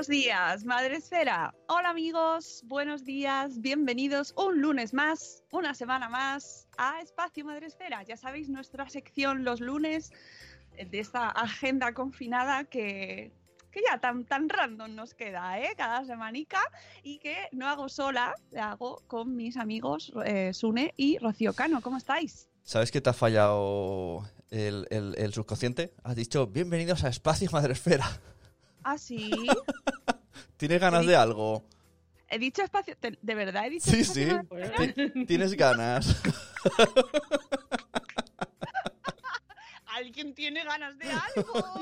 Buenos días, Madre Esfera. Hola amigos, buenos días, bienvenidos un lunes más, una semana más a Espacio Madre Esfera. Ya sabéis, nuestra sección los lunes eh, de esta agenda confinada que, que ya tan, tan random nos queda, ¿eh? Cada semanica y que no hago sola, la hago con mis amigos eh, Sune y Rocío Cano. ¿Cómo estáis? ¿Sabes que te ha fallado el, el- el subconsciente? Has dicho, bienvenidos a Espacio Madresfera. ¿Ah, sí? ¿Tienes ganas de algo? He dicho espacio... ¿De verdad he dicho Sí, espacio sí. Madresfera? Ti- ¿Tienes ganas? ¿Alguien tiene ganas de algo?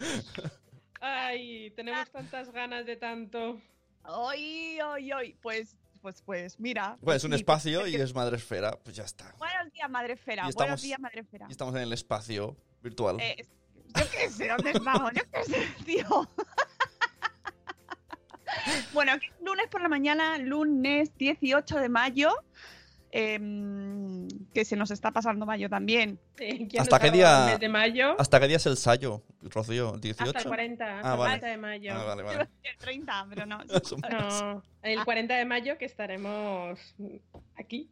Ay, tenemos tantas ganas de tanto. Ay, ay, ay. Pues, pues, pues, mira. Pues es un sí, espacio pues, y es Madresfera. Pues ya está. Buenos días, Madre Esfera. Y Buenos estamos- días, Madre Esfera. Y estamos en el espacio virtual. Eh, yo qué sé, ¿dónde estamos? Yo qué sé, tío. bueno, aquí es lunes por la mañana, lunes 18 de mayo. em, que se nos está pasando mayo también. Sí, ¿quién ¿Hasta qué día- de mayo? ¿Hasta qué día es el sayo, Rocío? ¿El 18? Hasta el 40, hasta Ah, el vale. 40 de mayo. Ah, vale, vale. El 30, pero no. No, el 40 de mayo que estaremos aquí.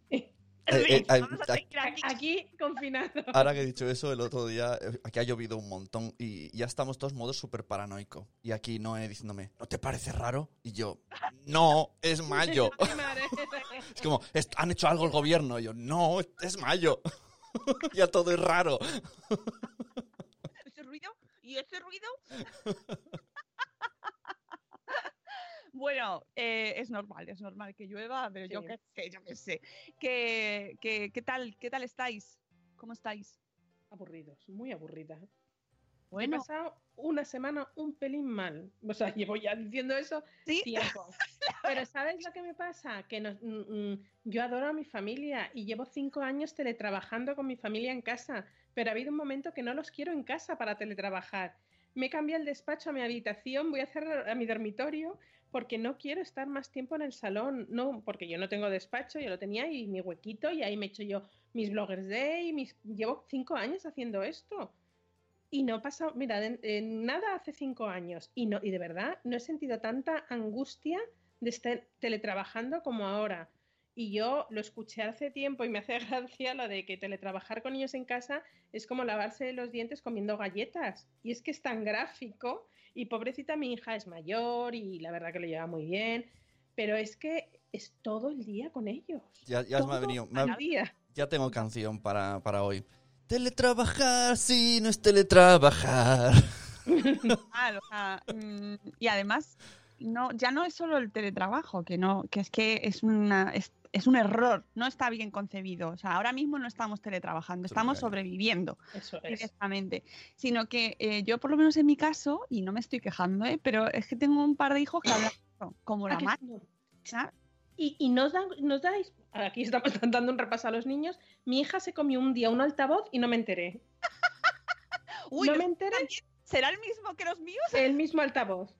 Eh, eh, Vamos a seguir aquí. Aquí confinados. Ahora que he dicho eso, el otro día, eh, aquí ha llovido un montón y ya estamos todos modos súper paranoico. Y aquí Noé diciéndome, ¿no te parece raro? Y yo, no, es mayo. Es como, "Est- ¿han hecho algo el gobierno? Y yo, no, es mayo. ya todo es raro. ¿Ese ruido? ¿Y ese ruido? Bueno, eh, es normal, es normal que llueva, pero yo Sí. qué sé, yo qué sé. ¿Qué, qué, qué tal, ¿Qué tal estáis? ¿Cómo estáis? Aburridos, muy aburridas. He Bueno, pasado una semana un pelín mal. O sea, llevo ya diciendo eso sí, tiempo. Pero ¿sabes lo que me pasa? Que mm, mm, yo adoro a mi familia y llevo cinco años teletrabajando con mi familia en casa, pero ha habido un momento que no los quiero en casa para teletrabajar. Me cambié el despacho a mi habitación, voy a hacer a mi dormitorio porque no quiero estar más tiempo en el salón. No, porque yo no tengo despacho, yo lo tenía y mi huequito y ahí me echo yo mis bloggers day, mis... llevo cinco años haciendo esto. Y no pasa, mira, nada hace cinco años. Y, no, y de verdad no he sentido tanta angustia de estar teletrabajando como ahora. Y yo lo escuché hace tiempo y me hace gracia lo de que teletrabajar con niños en casa es como lavarse los dientes comiendo galletas. Y es que es tan gráfico. Y pobrecita mi hija es mayor y la verdad que lo lleva muy bien. Pero es que es todo el día con ellos. Ya, ya me ha venido. me ha- el día. ya tengo canción para, para hoy. Teletrabajar, sí, no es teletrabajar. mal, o sea, mm, y además, no, ya no es solo el teletrabajo, que no, que es que es una es, es un error, no está bien concebido. O sea, ahora mismo no estamos teletrabajando, estamos sobreviviendo Eso es. directamente. Sino que eh, yo, por lo menos en mi caso, y no me estoy quejando, ¿eh? pero es que tengo un par de hijos que hablan como Ah, la que madre. Y, y nos, dan, nos dais, aquí estamos dando un repaso a los niños, mi hija se comió un día un altavoz y no me enteré. Uy, no me enteré ¿será el mismo que los míos? el mismo altavoz.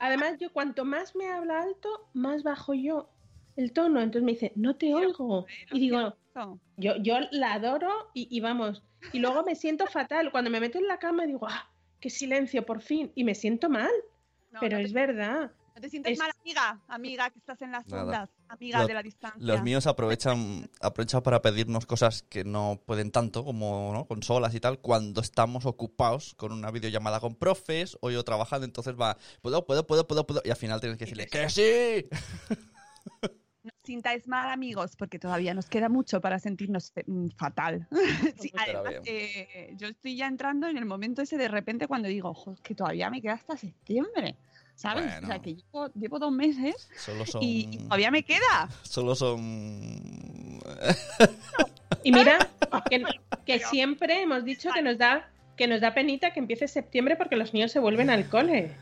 Además, yo cuanto más me habla alto, más bajo yo el tono. Entonces me dice, no te Pero, oigo. pero, Y digo, No. yo, yo la adoro y, y vamos. Y luego me siento fatal. Cuando me meto en la cama digo, ah, qué silencio, por fin. Y me siento mal, No, pero no te es verdad. No te sientes Es- mal, amiga, amiga, que estás en las Nada. ondas, amiga Los- de la distancia. Los míos aprovechan, aprovechan para pedirnos cosas que no pueden tanto, como ¿no? consolas y tal, cuando estamos ocupados con una videollamada con profes o yo trabajando, entonces va, puedo, puedo, puedo, puedo, puedo, y al final tienes que decirle, ¡que sí! Os sintáis mal, amigos, porque todavía nos queda mucho para sentirnos mm, fatal. Sí, además, eh, yo estoy ya entrando en el momento ese de repente cuando digo, ojo, es que todavía me queda hasta septiembre, ¿sabes? O sea, que llevo, llevo dos meses Solo son... y, y todavía me queda. Solo son... Y mira, que, que siempre hemos dicho que nos da que nos da penita que empiece septiembre porque los niños se vuelven al cole.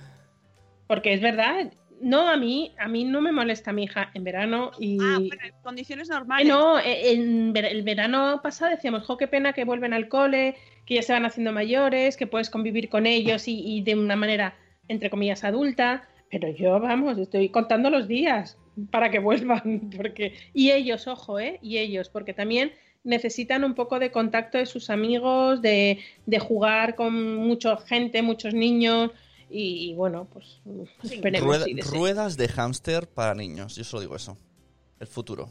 Porque es verdad, no a mí, a mí no me molesta mi hija en verano y Ah, bueno, en condiciones Eh, normales. no, eh, en el verano pasado decíamos, jo, qué pena que vuelven al cole, que ya se van haciendo mayores, que puedes convivir con ellos y, y de una manera, entre comillas, adulta. Pero yo, vamos, estoy contando los días para que vuelvan. porque Y ellos, ojo, ¿eh? Y ellos, porque también necesitan un poco de contacto de sus amigos, de, de jugar con mucha gente, muchos niños. Y, y bueno, pues esperemos. Rueda- sí, de- ruedas de hámster para niños, yo solo digo eso. El futuro.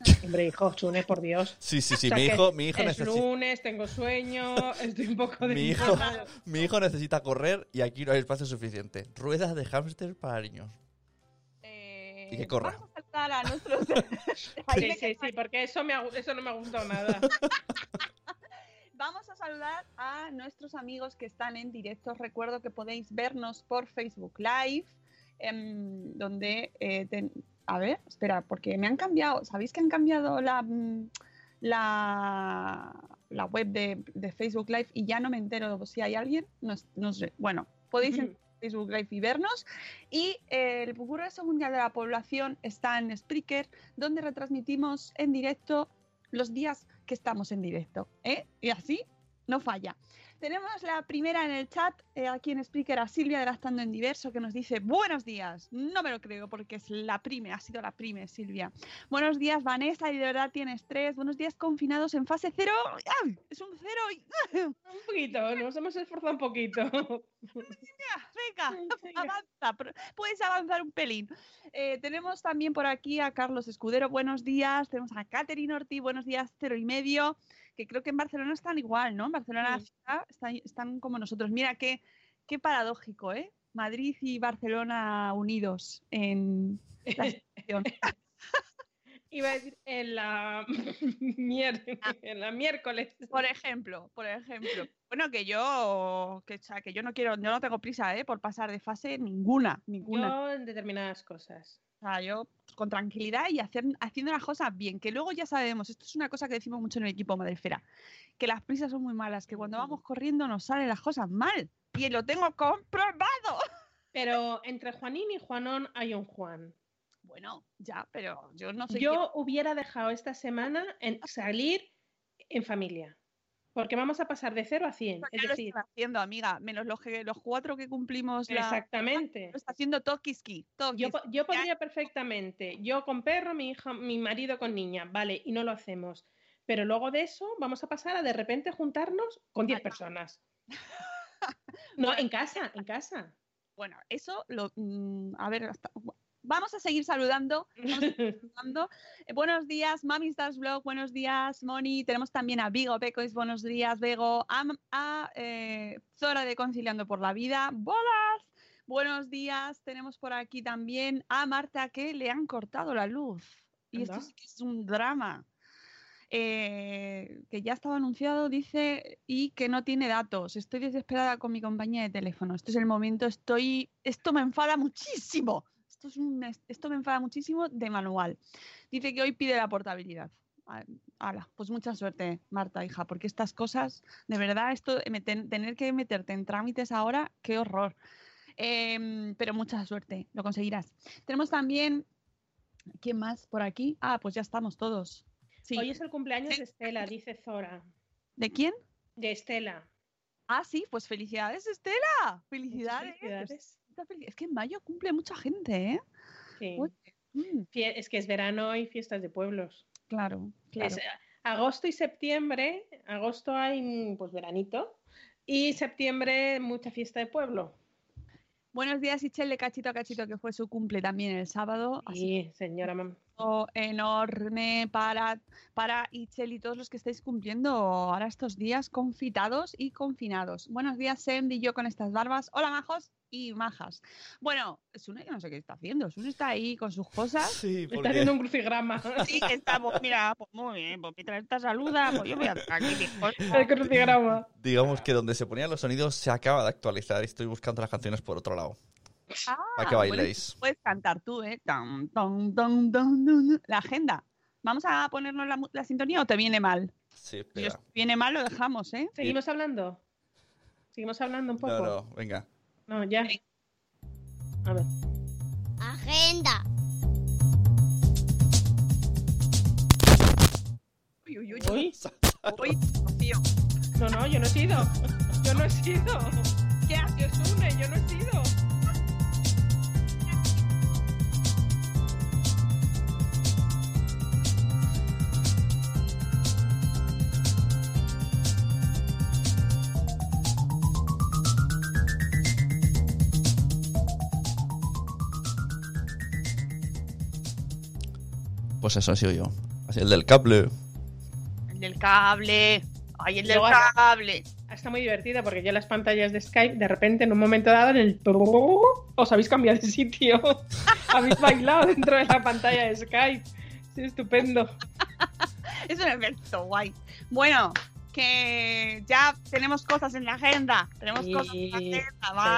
Hombre, hijo, Chune, por Dios. Sí, sí, sí, O sea mi hijo, mi hijo es necesita... lunes, tengo sueño, estoy un poco de... Mi hijo, mi hijo necesita correr y aquí no hay espacio suficiente. Ruedas de hámster para niños. Eh, Y que corra. Vamos a saltar a nuestros... Sí, sí, sí, porque eso, me ha eso no me ha gustado nada. A nuestros amigos que están en directo. Os Recuerdo que podéis vernos por Facebook Live, em, donde, eh, ten- a ver, espera, porque me han cambiado, ¿sabéis que han cambiado la, mm, la, la web de, de Facebook Live y ya no me entero si hay alguien? No, no sé. Bueno, podéis en Facebook Live y vernos. Y eh, el Congreso Mundial de la Población está en Spreaker, donde retransmitimos en directo los días que estamos en directo. ¿eh? Y así no falla. Tenemos la primera en el chat, eh, aquí en Spreaker, a Silvia de Gastando en Diverso, que nos dice buenos días. No me lo creo porque es la prime, ha sido la prime, Silvia. Buenos días, Vanessa, y de verdad tienes tres. Buenos días, confinados en fase cero. Es un cero. y- Un poquito, nos hemos esforzado un poquito. Venga, avanza, puedes avanzar un pelín. Eh, tenemos también por aquí a Carlos Escudero, buenos días. Tenemos a Catherine Ortiz, buenos días, cero y medio. Que creo que en Barcelona están igual, ¿no? En Barcelona Sí. están, están como nosotros. Mira qué, qué paradójico, ¿eh? Madrid y Barcelona unidos en la situación. Iba a decir en la, mier- en la miércoles. Por ejemplo, por ejemplo. Bueno, que yo, que, o sea, que yo no quiero, yo no tengo prisa, ¿eh? Por pasar de fase ninguna, ninguna. Yo en determinadas cosas. O sea, yo con tranquilidad y hacer, haciendo las cosas bien, que luego ya sabemos, esto es una cosa que decimos mucho en el equipo Madrefera, que las prisas son muy malas, que cuando vamos corriendo nos salen las cosas mal. Y lo tengo comprobado. Pero entre Juanín y Juanón hay un Juan. Bueno, ya, pero yo no sé. Yo hubiera dejado esta semana en salir en familia. Porque vamos a pasar de 0 a 100. quién- Es ya lo decir, están haciendo, amiga, menos los, que, los cuatro que cumplimos la... exactamente. Lo está haciendo. Yo, po- yo podría perfectamente, yo con perro, mi hija, mi marido con niña, vale, y no lo hacemos. Pero luego de eso vamos a pasar a de repente juntarnos con 10 Vale. personas. No, en casa, en casa. Bueno, eso lo... mm, a ver, hasta- vamos a seguir saludando. Vamos a seguir saludando. Eh, buenos días, Mami Stars Blog. Buenos días, Moni. Tenemos también a Vigo Pecois. Buenos días, Bego. A, a, eh, Zora de Conciliando por la Vida. ¡Bolas! Buenos días. Tenemos por aquí también a Marta que le han cortado la luz. Y esto sí que es un drama. eh, que ya estaba anunciado, dice, y que no tiene datos. Estoy desesperada con mi compañía de teléfono. Este es el momento, estoy. Esto me enfada muchísimo. Esto, es un, esto me enfada muchísimo de manual. Dice que hoy pide la portabilidad. Hala, pues mucha suerte, Marta, hija, porque estas cosas, de verdad, esto, tener que meterte en trámites ahora, qué horror. Em, pero mucha suerte, lo conseguirás. Tenemos también, ¿quién más por aquí? Ah, pues ya estamos todos. Hoy es el cumpleaños de Estela, dice Zora. ¿De quién? De Estela. Ah, sí, pues felicidades, Estela. Felicidades. Es que en mayo cumple mucha gente, ¿eh? Sí. Mm. Es que es verano y fiestas de pueblos. Claro, claro. agosto y septiembre, agosto hay pues veranito y septiembre mucha fiesta de pueblo. Buenos días, Ichel, de cachito a cachito, que fue su cumple también el sábado. Sí, señora mamá. Enorme para, para Ichel y todos los que estáis cumpliendo ahora estos días confitados y confinados. Buenos días, Sem y yo con estas barbas. Hola, majos y majas. Bueno, Sune yo no sé qué está haciendo. Sune está ahí con sus cosas. Sí, Está haciendo un crucigrama. Sí, está, pues mira, pues muy bien, pues mientras esta saluda, pues yo voy a aquí El crucigrama. Digamos que donde se ponían los sonidos se acaba de actualizar y estoy buscando las canciones por otro lado. Ah, para que bailéis. puedes cantar tú, ¿eh? la agenda. ¿Vamos a ponernos la, la, sintonía o te viene mal? Sí, espera. Si viene mal, lo dejamos, ¿eh? ¿Seguimos hablando? ¿Seguimos hablando un poco? No, no, venga. No, ya. A ver. Agenda. Uy, uy, uy. Uy. Uy, tío. No, no, yo no he sido. Yo no he sido. ¿Qué haces, Sune? Yo no he sido. Pues eso ha sido yo. Así, el del cable. El del cable. Ay, el del Luego- cable. Está muy divertida porque yo las pantallas de Skype, de repente, en un momento dado, en el... Os habéis cambiado de sitio. habéis bailado dentro de la pantalla de Skype. Sí, estupendo. Es un efecto guay. Bueno, que ya tenemos cosas en la agenda. Tenemos cosas en la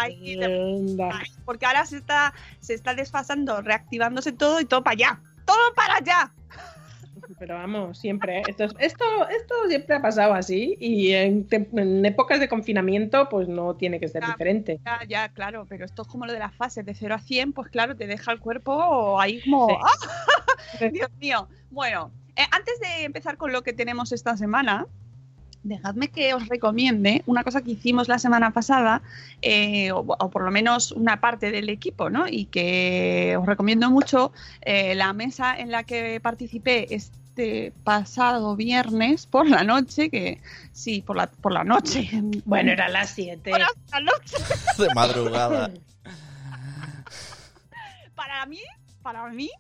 agenda. Bye. Porque ahora se está, se está desfasando, reactivándose todo y todo para allá. ¡Todo para allá! Pero vamos, siempre. ¿eh? Esto, es- esto, esto siempre ha pasado así y en, épocas de confinamiento pues no tiene que ser Ya. diferente. Ya, ya, claro, pero esto es como lo de las fases de 0 a 100, pues claro, te deja el cuerpo ahí como... Sí. ¡Ah! Dios mío. Bueno, eh, antes de empezar con lo que tenemos esta semana, dejadme que os recomiende una cosa que hicimos la semana pasada, eh, o, o por lo menos una parte del equipo, ¿no? Y que os recomiendo mucho eh, la mesa en la que participé este pasado viernes por la noche, que sí, por la, por la noche. Bueno, era las 7. Horas de la noche. De madrugada. para mí, para mí,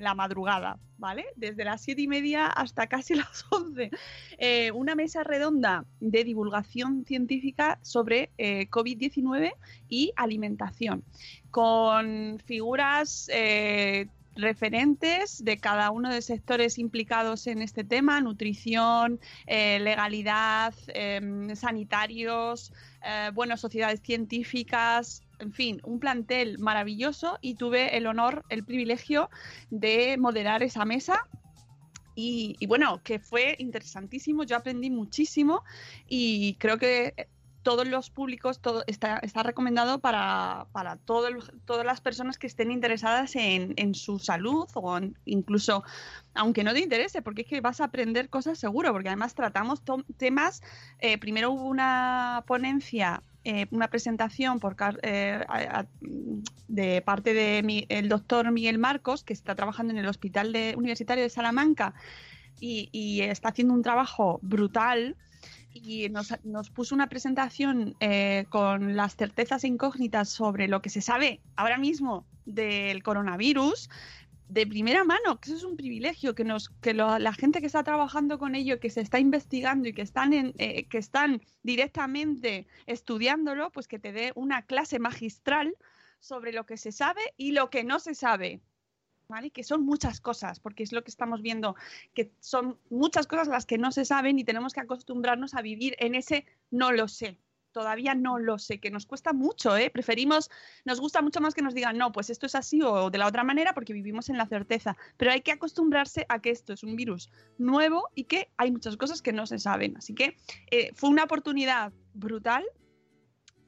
la madrugada, ¿vale? Desde las siete y media hasta casi las 11. Eh, una mesa redonda de divulgación científica sobre eh, COVID-19 y alimentación, con figuras eh, referentes de cada uno de los sectores implicados en este tema, nutrición, eh, legalidad, em, sanitarios, eh, bueno, sociedades científicas, en fin, un plantel maravilloso y tuve el honor, el privilegio de moderar esa mesa. Y, bueno, que fue interesantísimo, yo aprendí muchísimo y creo que todos los públicos, está, está recomendado para, para todas las personas que estén interesadas en, en su salud o incluso, aunque no te interese, porque es que vas a aprender cosas seguro, porque además tratamos temas, eh, primero hubo una ponencia, eh, una presentación por, eh, de parte del doctor Miguel Marcos, que está trabajando en el Hospital de- Universitario de Salamanca y, está haciendo un trabajo brutal y nos, puso una presentación eh, con las certezas incógnitas sobre lo que se sabe ahora mismo del coronavirus de primera mano, que eso es un privilegio, que nos, que lo- la gente que está trabajando con ello, que se está investigando y que están en, eh, que están directamente estudiándolo, pues que te dé una clase magistral sobre lo que se sabe y lo que no se sabe. ¿Vale? Que son muchas cosas, porque es lo que estamos viendo, que son muchas cosas las que no se saben y tenemos que acostumbrarnos a vivir en ese no lo sé, todavía no lo sé, que nos cuesta mucho, ¿eh? Preferimos, nos gusta mucho más que nos digan, no, pues esto es así o de la otra manera porque vivimos en la certeza, pero hay que acostumbrarse a que esto es un virus nuevo y que hay muchas cosas que no se saben. Así que eh, fue una oportunidad brutal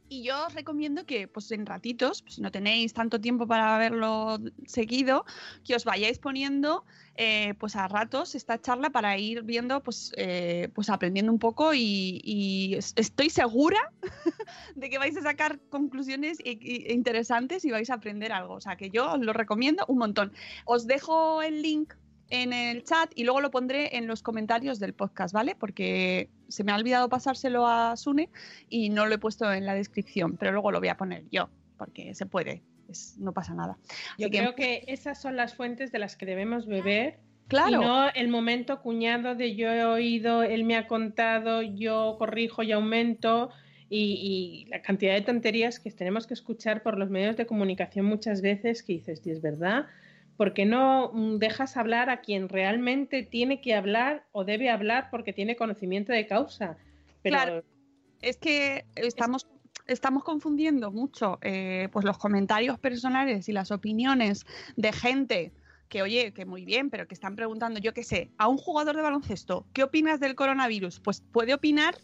y yo os recomiendo que, pues en ratitos, pues, si no tenéis tanto tiempo para verlo seguido, que os vayáis poniendo, eh, pues a ratos esta charla para ir viendo, pues, eh, pues aprendiendo un poco y, y es- estoy segura de que vais a sacar conclusiones interesantes y vais a aprender algo. O sea, que yo os lo recomiendo un montón. Os dejo el link en el chat y luego lo pondré en los comentarios del podcast, ¿vale? Porque se me ha olvidado pasárselo a Sune y no lo he puesto en la descripción, pero luego lo voy a poner yo, porque se puede, es- no pasa nada. Yo Así que- creo que esas son las fuentes de las que debemos beber Claro, y no el momento cuñado de yo he oído, él me ha contado, yo corrijo y aumento y, y la cantidad de tonterías que tenemos que escuchar por los medios de comunicación muchas veces que dices, "Di, es verdad, porque no mm, dejas hablar a quien realmente tiene que hablar o debe hablar porque tiene conocimiento de causa. Pero Claro. es que estamos, estamos confundiendo mucho eh, pues los comentarios personales y las opiniones de gente que, oye, que muy bien, pero que están preguntando, yo qué sé, a un jugador de baloncesto, ¿qué opinas del coronavirus? Pues puede opinar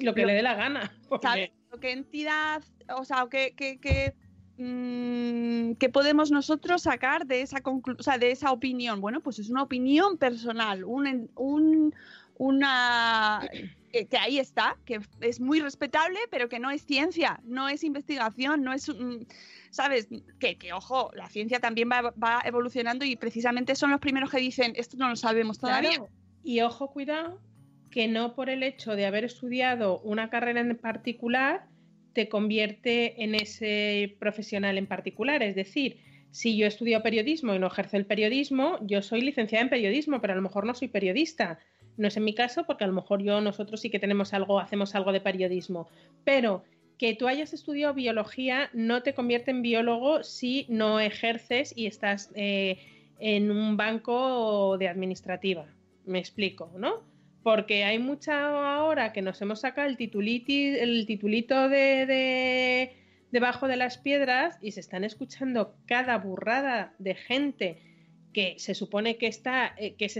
lo que lo- le dé la gana. porque- ¿sabes? O ¿Qué entidad, o sea, qué, qué- qué, qué podemos nosotros sacar de esa, o de esa opinión? Bueno, pues es una opinión personal, un, un- una que, ahí está, que es muy respetable, pero que no es ciencia, no es investigación, no es, mm, ¿sabes? Que, que, ojo, la ciencia también va, va evolucionando y precisamente son los primeros que dicen, esto no lo sabemos todavía. Y ojo, cuidado, que no por el hecho de haber estudiado una carrera en particular te convierte en ese profesional en particular. Es decir, si yo estudio periodismo y no ejerzo el periodismo, yo soy licenciada en periodismo, pero a lo mejor no soy periodista. No es en mi caso, porque a lo mejor yo, nosotros sí que tenemos algo, hacemos algo de periodismo. Pero que tú hayas estudiado biología no te convierte en biólogo si no ejerces y estás eh, en un banco de administrativa. Me explico, ¿no? Porque hay mucha ahora que nos hemos sacado el, tituliti, el titulito de, de, debajo de las piedras y se están escuchando cada burrada de gente que se supone que está eh, que,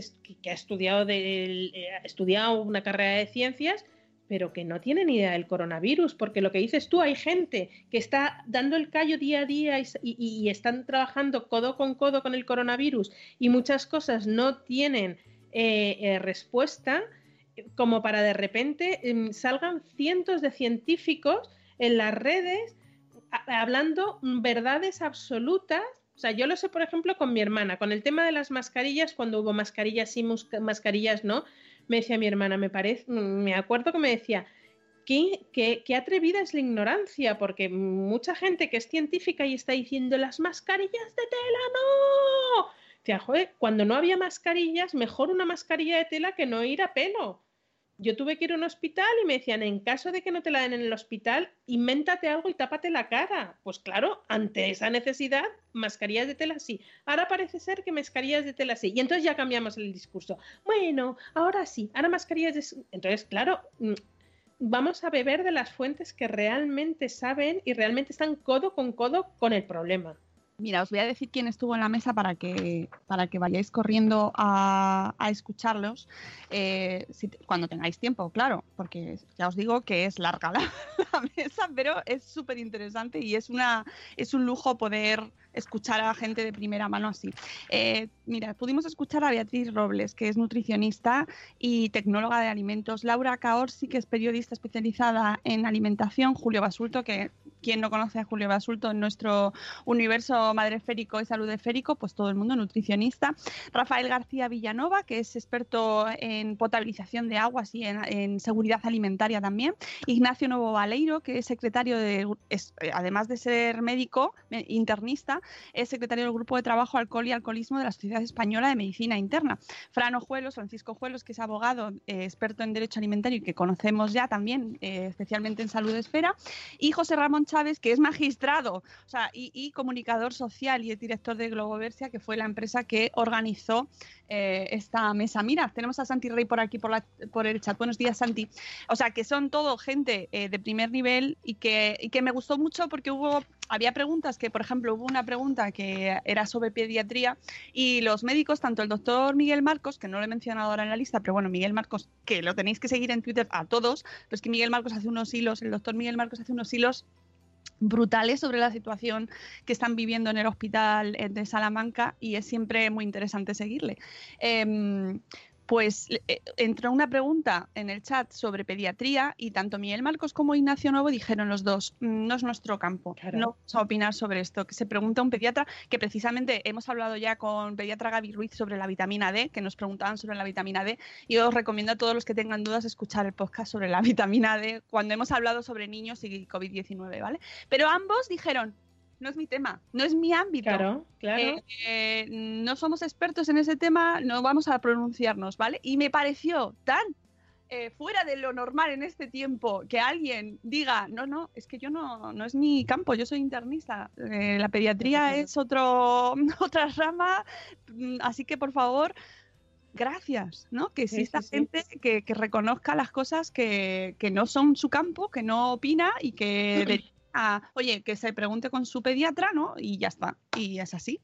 ha estudiado de, eh, ha estudiado una carrera de ciencias pero que no tiene ni idea del coronavirus, porque lo que dices tú, hay gente que está dando el callo día a día y, están trabajando codo con codo con el coronavirus y muchas cosas no tienen eh, respuesta, como para de repente eh, salgan cientos de científicos en las redes hablando verdades absolutas. O sea, yo lo sé, por ejemplo, con mi hermana, con el tema de las mascarillas, cuando hubo mascarillas y mascarillas no, me decía mi hermana, me parece, me acuerdo que me decía, ¿qué, qué, qué atrevida es la ignorancia, porque mucha gente que es científica y está diciendo las mascarillas de tela, no. Decía, joder, cuando no había mascarillas, mejor una mascarilla de tela que no ir a pelo. Yo tuve que ir a un hospital y me decían, en caso de que no te la den en el hospital, invéntate algo y tápate la cara. Pues claro, ante esa necesidad, mascarillas de tela sí. Ahora parece ser que mascarillas de tela sí. Y entonces ya cambiamos el discurso. Bueno, ahora sí, ahora mascarillas de... Entonces, claro, mm, vamos a beber de las fuentes que realmente saben y realmente están codo con codo con el problema. Mira, os voy a decir quién estuvo en la mesa para que, para que vayáis corriendo a, a escucharlos eh, cuando tengáis tiempo, claro, porque ya os digo que es larga la, la mesa, pero es súper interesante y es, una, es un lujo poder escuchar a gente de primera mano así. Eh, mira, pudimos escuchar a Beatriz Robles, que es nutricionista y tecnóloga de alimentos, Laura Caorsi, que es periodista especializada en alimentación, Julio Basulto, que quien no conoce a Julio Basulto en nuestro universo madreférico y salud esférico, pues todo el mundo nutricionista. Rafael García Villanova, que es experto en potabilización de aguas y en, seguridad alimentaria también. Ignacio Novo Valeiro, que es secretario de, además de ser médico, internista, es secretario del Grupo de Trabajo Alcohol y Alcoholismo de la Sociedad Española de Medicina Interna. Fran Ojuelos, Francisco Juelos, que es abogado, eh, experto en Derecho Alimentario y que conocemos ya también, eh, especialmente en Salud Esfera. Y José Ramón Chávez, que es magistrado o sea, y, comunicador social y es director de Globoversia, que fue la empresa que organizó eh, esta mesa. Mira, tenemos a Santi Rey por aquí, por, la, por el chat. Buenos días, Santi. O sea, que son todo gente eh, de primer nivel y que, y que me gustó mucho porque hubo había preguntas que, por ejemplo, hubo una pregunta que era sobre pediatría y los médicos, tanto el doctor Miguel Marcos, que no lo he mencionado ahora en la lista, pero bueno, Miguel Marcos, que lo tenéis que seguir en Twitter a todos, pues que Miguel Marcos hace unos hilos, el doctor Miguel Marcos hace unos hilos brutales sobre la situación que están viviendo en el hospital de Salamanca y es siempre muy interesante seguirle. Em, pues eh, entró una pregunta en el chat sobre pediatría y tanto Miguel Marcos como Ignacio Nuevo dijeron los dos, mm, no es nuestro campo, no vamos a opinar sobre esto. Que se pregunta un pediatra, que precisamente hemos hablado ya con pediatra Gaby Ruiz sobre la vitamina D, que nos preguntaban sobre la vitamina D, y os recomiendo a todos los que tengan dudas escuchar el podcast sobre la vitamina D cuando hemos hablado sobre niños y COVID-19, ¿vale? Pero ambos dijeron, no es mi tema, no es mi ámbito. Claro, claro. Eh, eh, no somos expertos en ese tema, no vamos a pronunciarnos, ¿vale? Y me pareció tan eh, fuera de lo normal en este tiempo que alguien diga, no, no, es que yo no, no es mi campo, yo soy internista, la pediatría es otro, otra rama, mm, así que por favor, gracias, ¿no? Que exista gente Que, reconozca las cosas que, que, no son su campo, que no opina y que oye, que se pregunte con su pediatra, ¿no? Y ya está. Y es así.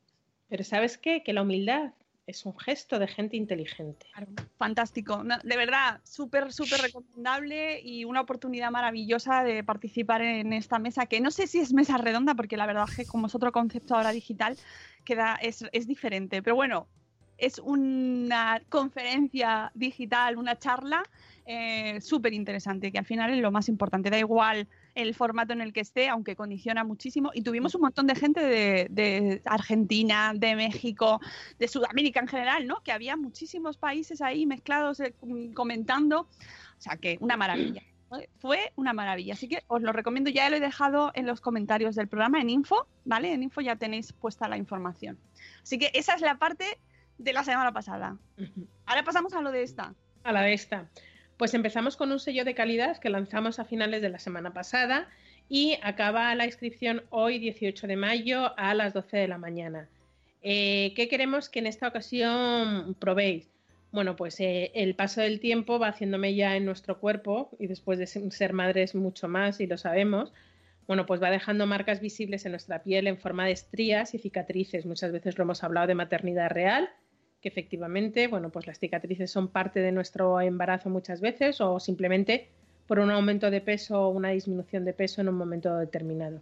Pero ¿sabes qué? Que la humildad es un gesto de gente inteligente. fantástico. de verdad, súper, súper recomendable y una oportunidad maravillosa de participar en esta mesa, que no sé si es mesa redonda, porque la verdad es que como es otro concepto ahora digital, queda, es, es diferente. Pero bueno, es una conferencia digital, una charla eh, súper interesante, que al final es lo más importante. Da igual el formato en el que esté, aunque condiciona muchísimo. Y tuvimos un montón de gente de, Argentina, de México, de Sudamérica en general, ¿no? Que había muchísimos países ahí mezclados eh, comentando. O sea que una maravilla. Fue una maravilla. Así que os lo recomiendo. Ya lo he dejado en los comentarios del programa, en info, ¿vale? En info ya tenéis puesta la información. Así que esa es la parte de la semana pasada. Ahora pasamos a lo de esta. A la de esta. Pues empezamos con un sello de calidad que lanzamos a finales de la semana pasada y acaba la inscripción hoy 18 de mayo a las 12 de la mañana. Eh, ¿Qué queremos que en esta ocasión probéis? Bueno, pues eh, el paso del tiempo va haciéndome ya en nuestro cuerpo y después de ser madres mucho más y lo sabemos, bueno, pues va dejando marcas visibles en nuestra piel en forma de estrías y cicatrices. Muchas veces lo hemos hablado de maternidad real que efectivamente, bueno, pues las cicatrices son parte de nuestro embarazo muchas veces o simplemente por un aumento de peso o una disminución de peso en un momento determinado.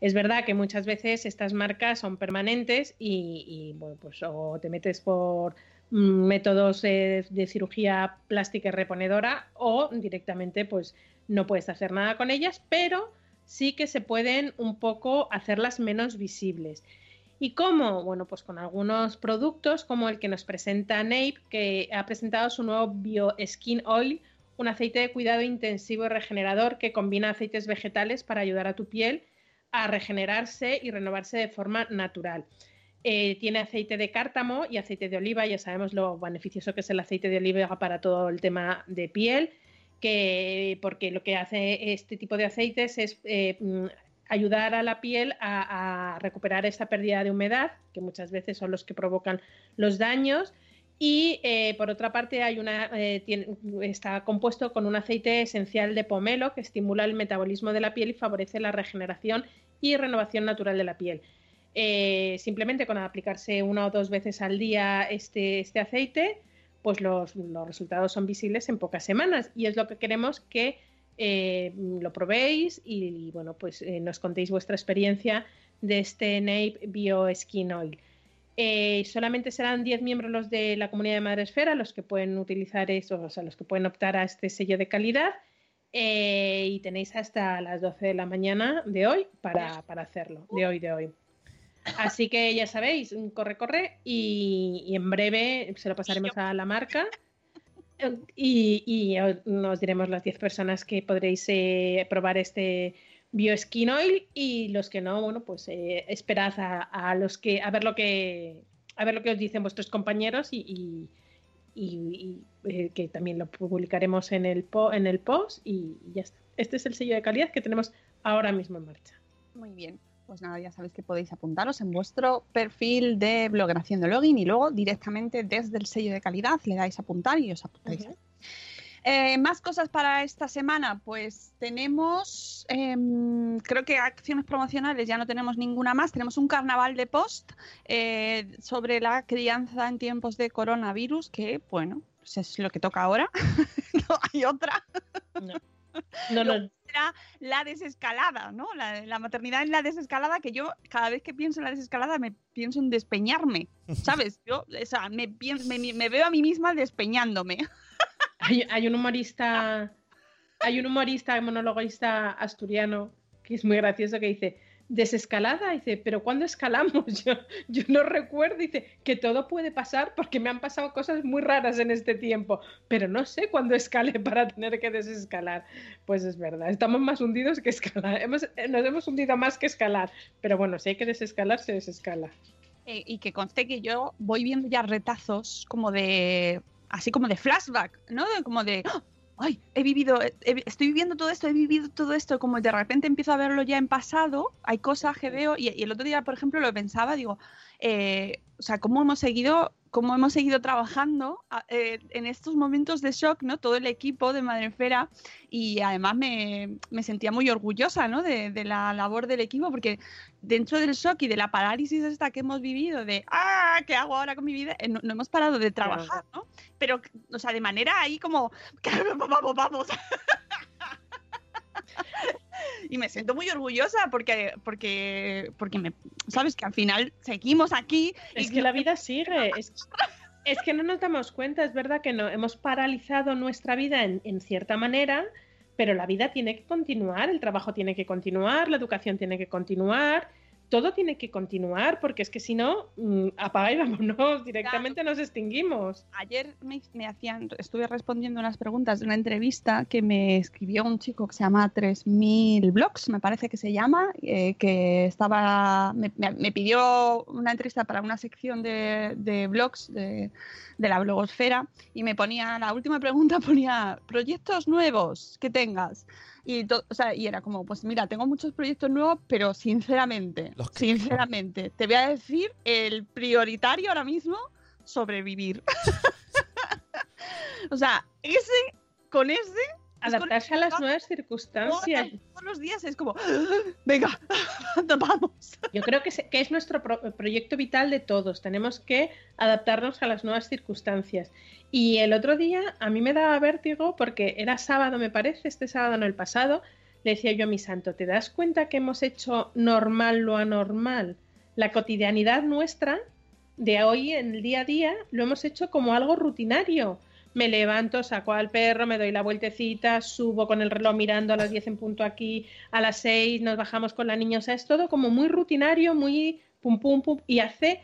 Es verdad que muchas veces estas marcas son permanentes y, bueno, pues o te metes por métodos de, de, cirugía plástica y reponedora o directamente pues no puedes hacer nada con ellas, pero sí que se pueden un poco hacerlas menos visibles. ¿Y cómo? Bueno, pues con algunos productos como el que nos presenta Nape, que ha presentado su nuevo Bio Skin Oil, un aceite de cuidado intensivo y regenerador que combina aceites vegetales para ayudar a tu piel a regenerarse y renovarse de forma natural. Eh, tiene aceite de cártamo y aceite de oliva, ya sabemos lo beneficioso que es el aceite de oliva para todo el tema de piel, que, porque lo que hace este tipo de aceites es eh, ayudar a la piel a, recuperar esa pérdida de humedad, que muchas veces son los que provocan los daños. Y eh, por otra parte, eh, está compuesto con un aceite esencial de pomelo que estimula el metabolismo de la piel y favorece la regeneración y renovación natural de la piel. Eh, simplemente con aplicarse una o dos veces al día este, este aceite, pues los, los resultados son visibles en pocas semanas y es lo que queremos que eh, lo probéis y, bueno, pues eh, nos contéis vuestra experiencia de este Nape Bio Skin Oil. Eh, solamente serán 10 miembros los de la comunidad de Madresfera los que pueden utilizar eso, o sea, los que pueden optar a este sello de calidad. y tenéis hasta las 12 de la mañana de hoy para, hacerlo, de hoy, de hoy. Así que ya sabéis, corre, corre y en breve se lo pasaremos a la marca y, nos diremos las 10 personas que podréis eh, probar este BioSkin Oil y los que no, bueno, pues eh, esperad a, los que a ver lo que a ver lo que os dicen vuestros compañeros y, eh, que también lo publicaremos en el en el post y ya está. Este es el sello de calidad que tenemos ahora mismo en marcha. Muy bien. Pues nada, ya sabéis que podéis apuntaros en vuestro perfil de blogger haciendo login y luego directamente desde el sello de calidad le dais a apuntar y os apuntáis. Eh, más cosas para esta semana, pues tenemos, em, creo que acciones promocionales ya no tenemos ninguna más, tenemos un carnaval de post eh, sobre la crianza en tiempos de coronavirus, que bueno, pues es lo que toca ahora, no hay otra. No. No, no, Era la desescalada, ¿no? La, la maternidad en la desescalada, que yo cada vez que pienso en la desescalada me pienso en despeñarme, ¿sabes? Yo, o sea, me, pien- me, me veo a mí misma despeñándome. Hay, hay un humorista, hay un humorista, monologuista asturiano que es muy gracioso que dice desescalada, dice, pero ¿cuándo escalamos? Yo, yo no recuerdo, dice que todo puede pasar porque me han pasado cosas muy raras en este tiempo, pero no sé cuándo escale para tener que desescalar. Pues es verdad, estamos más hundidos que escalar, hemos, eh, nos hemos hundido más que escalar, pero bueno, si hay que desescalar, se desescala. Eh, y que conste que yo voy viendo ya retazos como de, así como de flashback, ¿no? Como de, ¡Ah! Ay, he vivido, he- he- estoy viviendo todo esto, he vivido todo esto, como de repente empiezo a verlo ya en pasado, hay cosas que veo, y, y el otro día, por ejemplo, lo pensaba, digo, eh, o sea, cómo hemos seguido, cómo hemos seguido trabajando a- eh, en estos momentos de shock, ¿no? Todo el equipo de Madrefera, y además me, me sentía muy orgullosa, ¿no? De, de la labor del equipo, porque dentro del shock y de la parálisis esta que hemos vivido, de, ah, ¿qué hago ahora con mi vida? Eh, no, no hemos parado de trabajar, ¿no? Pero, o sea, de manera ahí como, vamos, vamos. y me siento muy orgullosa porque, porque, porque me, sabes que al final seguimos aquí. Es y que la vida sigue. Es, es que no nos damos cuenta, es verdad que no hemos paralizado nuestra vida en, en cierta manera, pero la vida tiene que continuar, el trabajo tiene que continuar, la educación tiene que continuar, todo tiene que continuar, porque es que si no, mm, apaga y vámonos, directamente nos extinguimos. Ayer me, me hacían, estuve respondiendo unas preguntas de una entrevista que me escribió un chico que se llama 3000 Blogs, me parece que se llama, eh, que estaba, me, me- me pidió una entrevista para una sección de, de blogs de, de la blogosfera y me ponía, la última pregunta ponía, proyectos nuevos que tengas. Y, to- o sea, y era como, pues mira, tengo muchos proyectos nuevos, pero sinceramente, Los que- sinceramente, te voy a decir el prioritario ahora mismo, sobrevivir. o sea, ese, con ese, Adaptarse a las nuevas circunstancias. todos los días es como, venga, vamos. Yo creo que, se- que es nuestro pro- proyecto vital de todos. Tenemos que adaptarnos a las nuevas circunstancias. Y el otro día a mí me daba vértigo porque era sábado, me parece, este sábado no el pasado. Le decía yo a mi santo, ¿te das cuenta que hemos hecho normal lo anormal? La cotidianidad nuestra de hoy en el día a día lo hemos hecho como algo rutinario. Me levanto, saco al perro, me doy la vueltecita, subo con el reloj mirando a las 10 en punto aquí, a las 6 nos bajamos con la niña. O sea, es todo como muy rutinario, muy pum pum pum. Y hace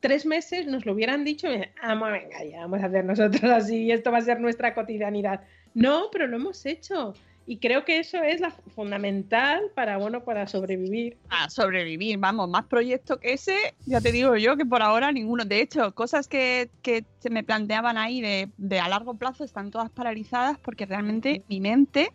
tres meses nos lo hubieran dicho, vamos, venga, ya vamos a hacer nosotros así esto va a ser nuestra cotidianidad. No, pero lo hemos hecho. Y creo que eso es la fundamental para, bueno, para sobrevivir. A sobrevivir, vamos, más proyecto que ese, ya te digo yo que por ahora ninguno. De hecho, cosas que, que se me planteaban ahí de, de a largo plazo están todas paralizadas porque realmente mi mente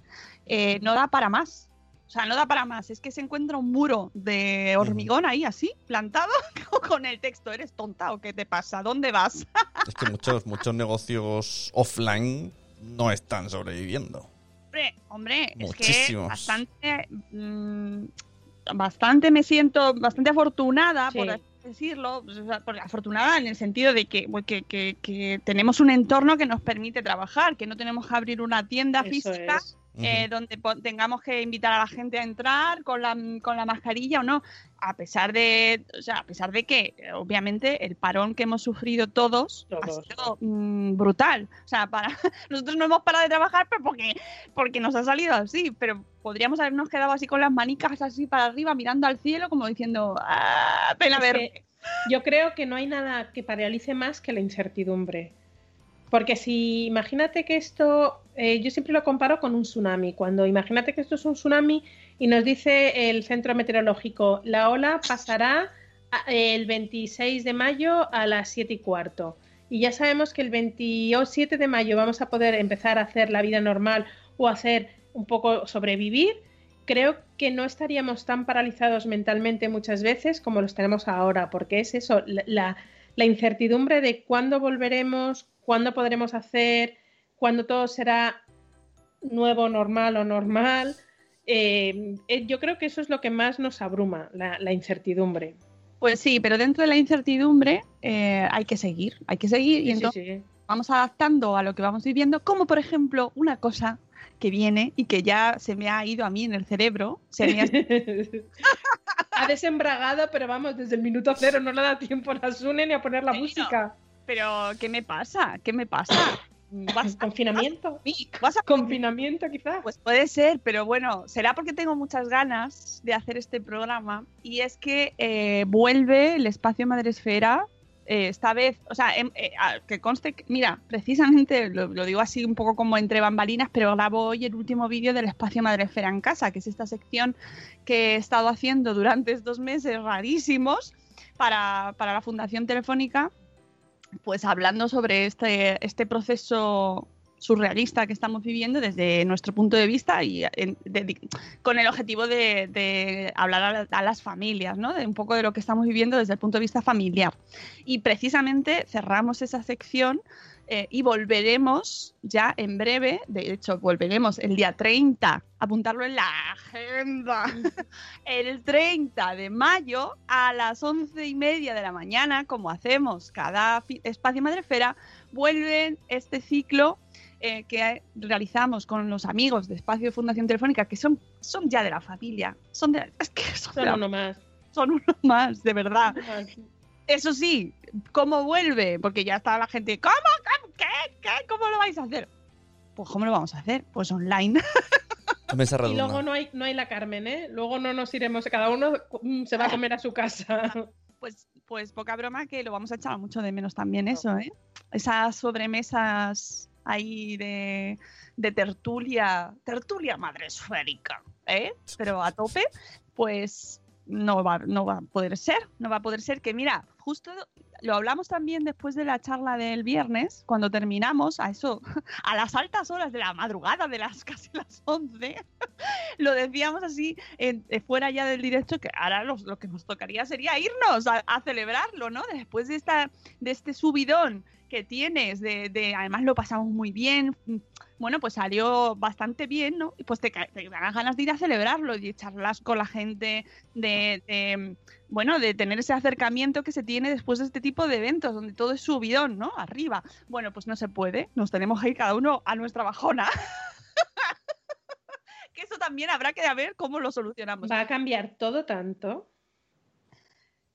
eh, no da para más. O sea, no da para más. Es que se encuentra un muro de hormigón ahí, así, plantado, con el texto. ¿Eres tonta o qué te pasa? ¿Dónde vas? Es que muchos, muchos negocios offline no están sobreviviendo. Hombre, hombre, es que bastante, mm, bastante me siento bastante afortunada, Sí. por así decirlo, porque afortunada en el sentido de que, que, que- que tenemos un entorno que nos permite trabajar, que no tenemos que abrir una tienda Eso física es. Eh, donde tengamos que invitar a la gente a entrar con la, con la mascarilla o no, a pesar de, o sea, a pesar de que obviamente el parón que hemos sufrido todos, ha sido mm, brutal. O sea, para nosotros no hemos parado de trabajar pero porque, porque nos ha salido así, pero podríamos habernos quedado así con las manicas así para arriba mirando al cielo como diciendo, ah, pena Es ver. que yo creo que no hay nada que paralice más que la incertidumbre. Porque si imagínate que esto, eh, yo siempre lo comparo con un tsunami. Cuando imagínate que esto es un tsunami y nos dice el centro meteorológico, la ola pasará el 26 de mayo a las 7 y cuarto. Y ya sabemos que el 27 de mayo vamos a poder empezar a hacer la vida normal o hacer un poco sobrevivir. creo que no estaríamos tan paralizados mentalmente muchas veces como los tenemos ahora, porque es eso, la incertidumbre de cuándo volveremos, cuándo podremos hacer, cuándo todo será nuevo, normal o normal. Eh, eh, yo creo que eso es lo que más nos abruma, la, incertidumbre. Pues sí, pero dentro de la incertidumbre eh, hay que seguir, hay que seguir y entonces vamos adaptando a lo que vamos viviendo, como por ejemplo una cosa que viene y que ya se me ha ido a mí en el cerebro. ha desembragado, pero vamos, desde el minuto cero no le da tiempo a la Sune ni a poner la música. Pero, ¿qué me pasa? ¿Qué me pasa? ¿Vas ¿Confinamiento? ¿Vas a ¿Confinamiento quizás? Pues puede ser, pero bueno, será porque tengo muchas ganas de hacer este programa y es que eh, vuelve el espacio Madresfera eh, esta vez, o sea, em, eh, que conste, que, mira, precisamente lo, digo así un poco como entre bambalinas, pero grabo hoy el último vídeo del espacio Madresfera en casa, que es esta sección que he estado haciendo durante estos meses rarísimos para, para la Fundación Telefónica, pues hablando sobre este, este proceso surrealista que estamos viviendo desde nuestro punto de vista y con el objetivo de, hablar a, las familias, ¿no? De un poco de lo que estamos viviendo desde el punto de vista familiar. Y precisamente cerramos esa sección eh, y volveremos ya en breve, de hecho volveremos el día 30, apuntarlo en la agenda, el 30 de mayo a las once y media de la mañana, como hacemos cada espacio madrefera, vuelven este ciclo eh, que realizamos con los amigos de Espacio Fundación Telefónica, que son, son ya de la familia. Son de, es que son, uno más. Son uno más, de verdad. Eso sí, ¿cómo vuelve? Porque ya está la gente, ¿cómo? ¿Qué? ¿Qué? ¿Cómo lo vais a hacer? Pues ¿cómo lo vamos a hacer? Pues online. y luego no hay, no hay la Carmen, ¿eh? Luego no nos iremos, cada uno se va a comer a su casa. Pues, pues poca broma que lo vamos a echar mucho de menos también eso, ¿eh? Esas sobremesas ahí de, tertulia, tertulia madre esférica, ¿eh? pero a tope, pues no va, no va a poder ser, no va a poder ser que mira, lo hablamos también después de la charla del viernes, cuando terminamos, a eso, a las altas horas de la madrugada, de las casi las 11, lo decíamos así, en, eh, fuera ya del directo, que ahora lo, que nos tocaría sería irnos a, a, celebrarlo, ¿no? Después de, esta, de este subidón que tienes, de, además lo pasamos muy bien, bueno, pues salió bastante bien, ¿no? Y pues te, te dan ganas de ir a celebrarlo y charlas con la gente, de, bueno, de tener ese acercamiento que se tiene después de este tipo de eventos, donde todo es subidón, ¿no? Arriba. Bueno, pues no se puede, nos tenemos que ir cada uno a nuestra bajona. que eso también habrá que ver cómo lo solucionamos. Va a cambiar todo tanto.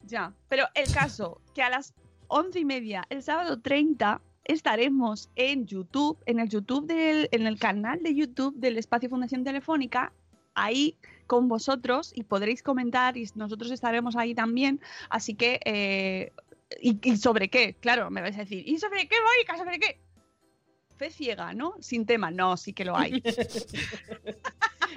Ya, pero el caso, que a las once y media, el sábado 30, estaremos en YouTube, en el YouTube del, en el canal de YouTube del Espacio Fundación Telefónica, ahí con vosotros y podréis comentar y nosotros estaremos ahí también. Así que, eh, y, sobre qué? Claro, me vais a decir, ¿y sobre qué, voy? ¿Sobre qué? Fe ciega, ¿no? Sin tema, no, sí que lo hay.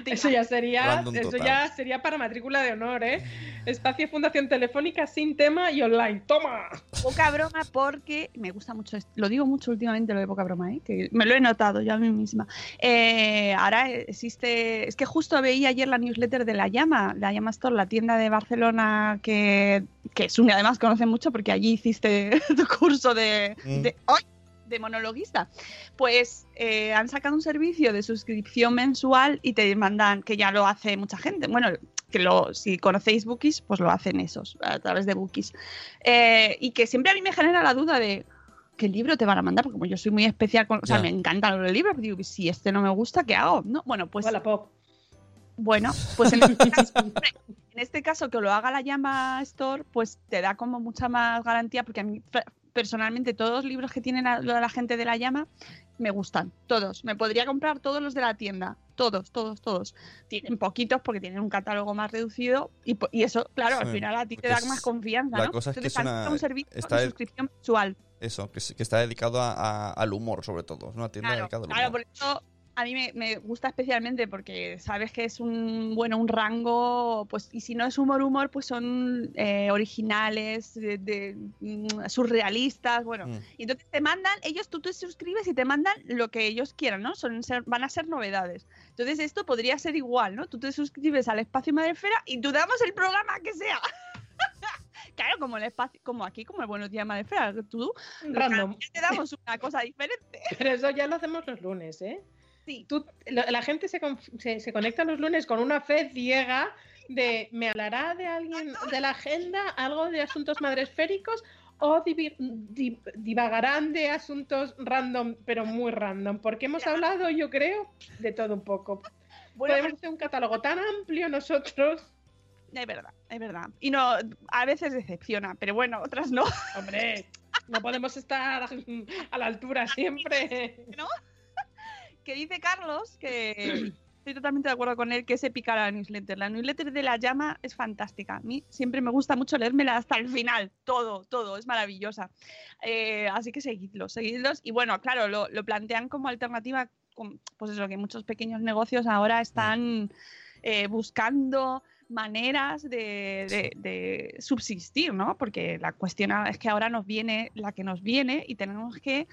Eso ya sería, eso ya sería para matrícula de honor, ¿eh? Espacio Fundación Telefónica sin tema y online. ¡Toma! Poca broma porque me gusta mucho, lo digo mucho últimamente lo de poca broma, ¿eh? Que me lo he notado yo a mí misma. Eh, ahora existe, es que justo veía ayer la newsletter de La Llama, La Llama Store, la tienda de Barcelona que, que Sune además conoce mucho porque allí hiciste tu curso de... Mm de monologuista. Pues eh, han sacado un servicio de suscripción mensual y te mandan, que ya lo hace mucha gente. Bueno, que lo, si conocéis Bookies, pues lo hacen esos, a través de Bookies. Eh, y que siempre a mí me genera la duda de qué libro te van a mandar, porque como yo soy muy especial, con, o sea, me encantan los libros, digo, si este no me gusta, ¿qué hago? No, bueno, pues... pop. Bueno, pues en este, caso, en este caso que lo haga la llama Store, pues te da como mucha más garantía, porque a mí personalmente todos los libros que tienen la, la gente de la llama me gustan, todos. Me podría comprar todos los de la tienda, todos, todos, todos. Tienen poquitos porque tienen un catálogo más reducido y, eso, claro, al final a ti te da más confianza. La cosa es que es un servicio de suscripción mensual. Eso, que, está dedicado al humor, sobre todo. Es una tienda dedicada al humor. Claro, por eso a mí me, me gusta especialmente porque sabes que es un bueno un rango, pues y si no es humor humor, pues son eh, originales, de, de, mm, surrealistas, bueno. Mm. Y entonces te mandan, ellos tú te suscribes y te mandan lo que ellos quieran, ¿no? Son ser- van a ser novedades. Entonces esto podría ser igual, ¿no? Tú te suscribes al espacio Madrefera y tú damos el programa que sea. Claro, como el espacio, como aquí, como el Buenos Días Madrefera, tú Random. te damos una cosa diferente. Pero eso ya lo hacemos los lunes, ¿eh? Sí. Tú- la gente se, se, se conecta los lunes con una fe ciega de ¿me hablará de alguien de la agenda, algo de asuntos madresféricos o divagarán de asuntos random, pero muy random? Porque hemos hablado, yo creo, de todo un poco. Bueno, Podemos hacer un catálogo tan amplio nosotros. Es verdad, es verdad. Y no, a veces decepciona, pero bueno, otras no. Hombre, no podemos estar a la altura siempre. Que dice Carlos que estoy totalmente de acuerdo con él que es épica la newsletter. La newsletter de la llama es fantástica. A mí siempre me gusta mucho leérmela hasta el final. Todo, todo, es maravillosa. Eh, así que seguidlos, seguidlos. Y bueno, claro, lo, lo plantean como alternativa, con- pues eso, que muchos pequeños negocios ahora están eh, buscando maneras de, de- de subsistir, ¿no? Porque la cuestión es que ahora nos viene la que nos viene y tenemos que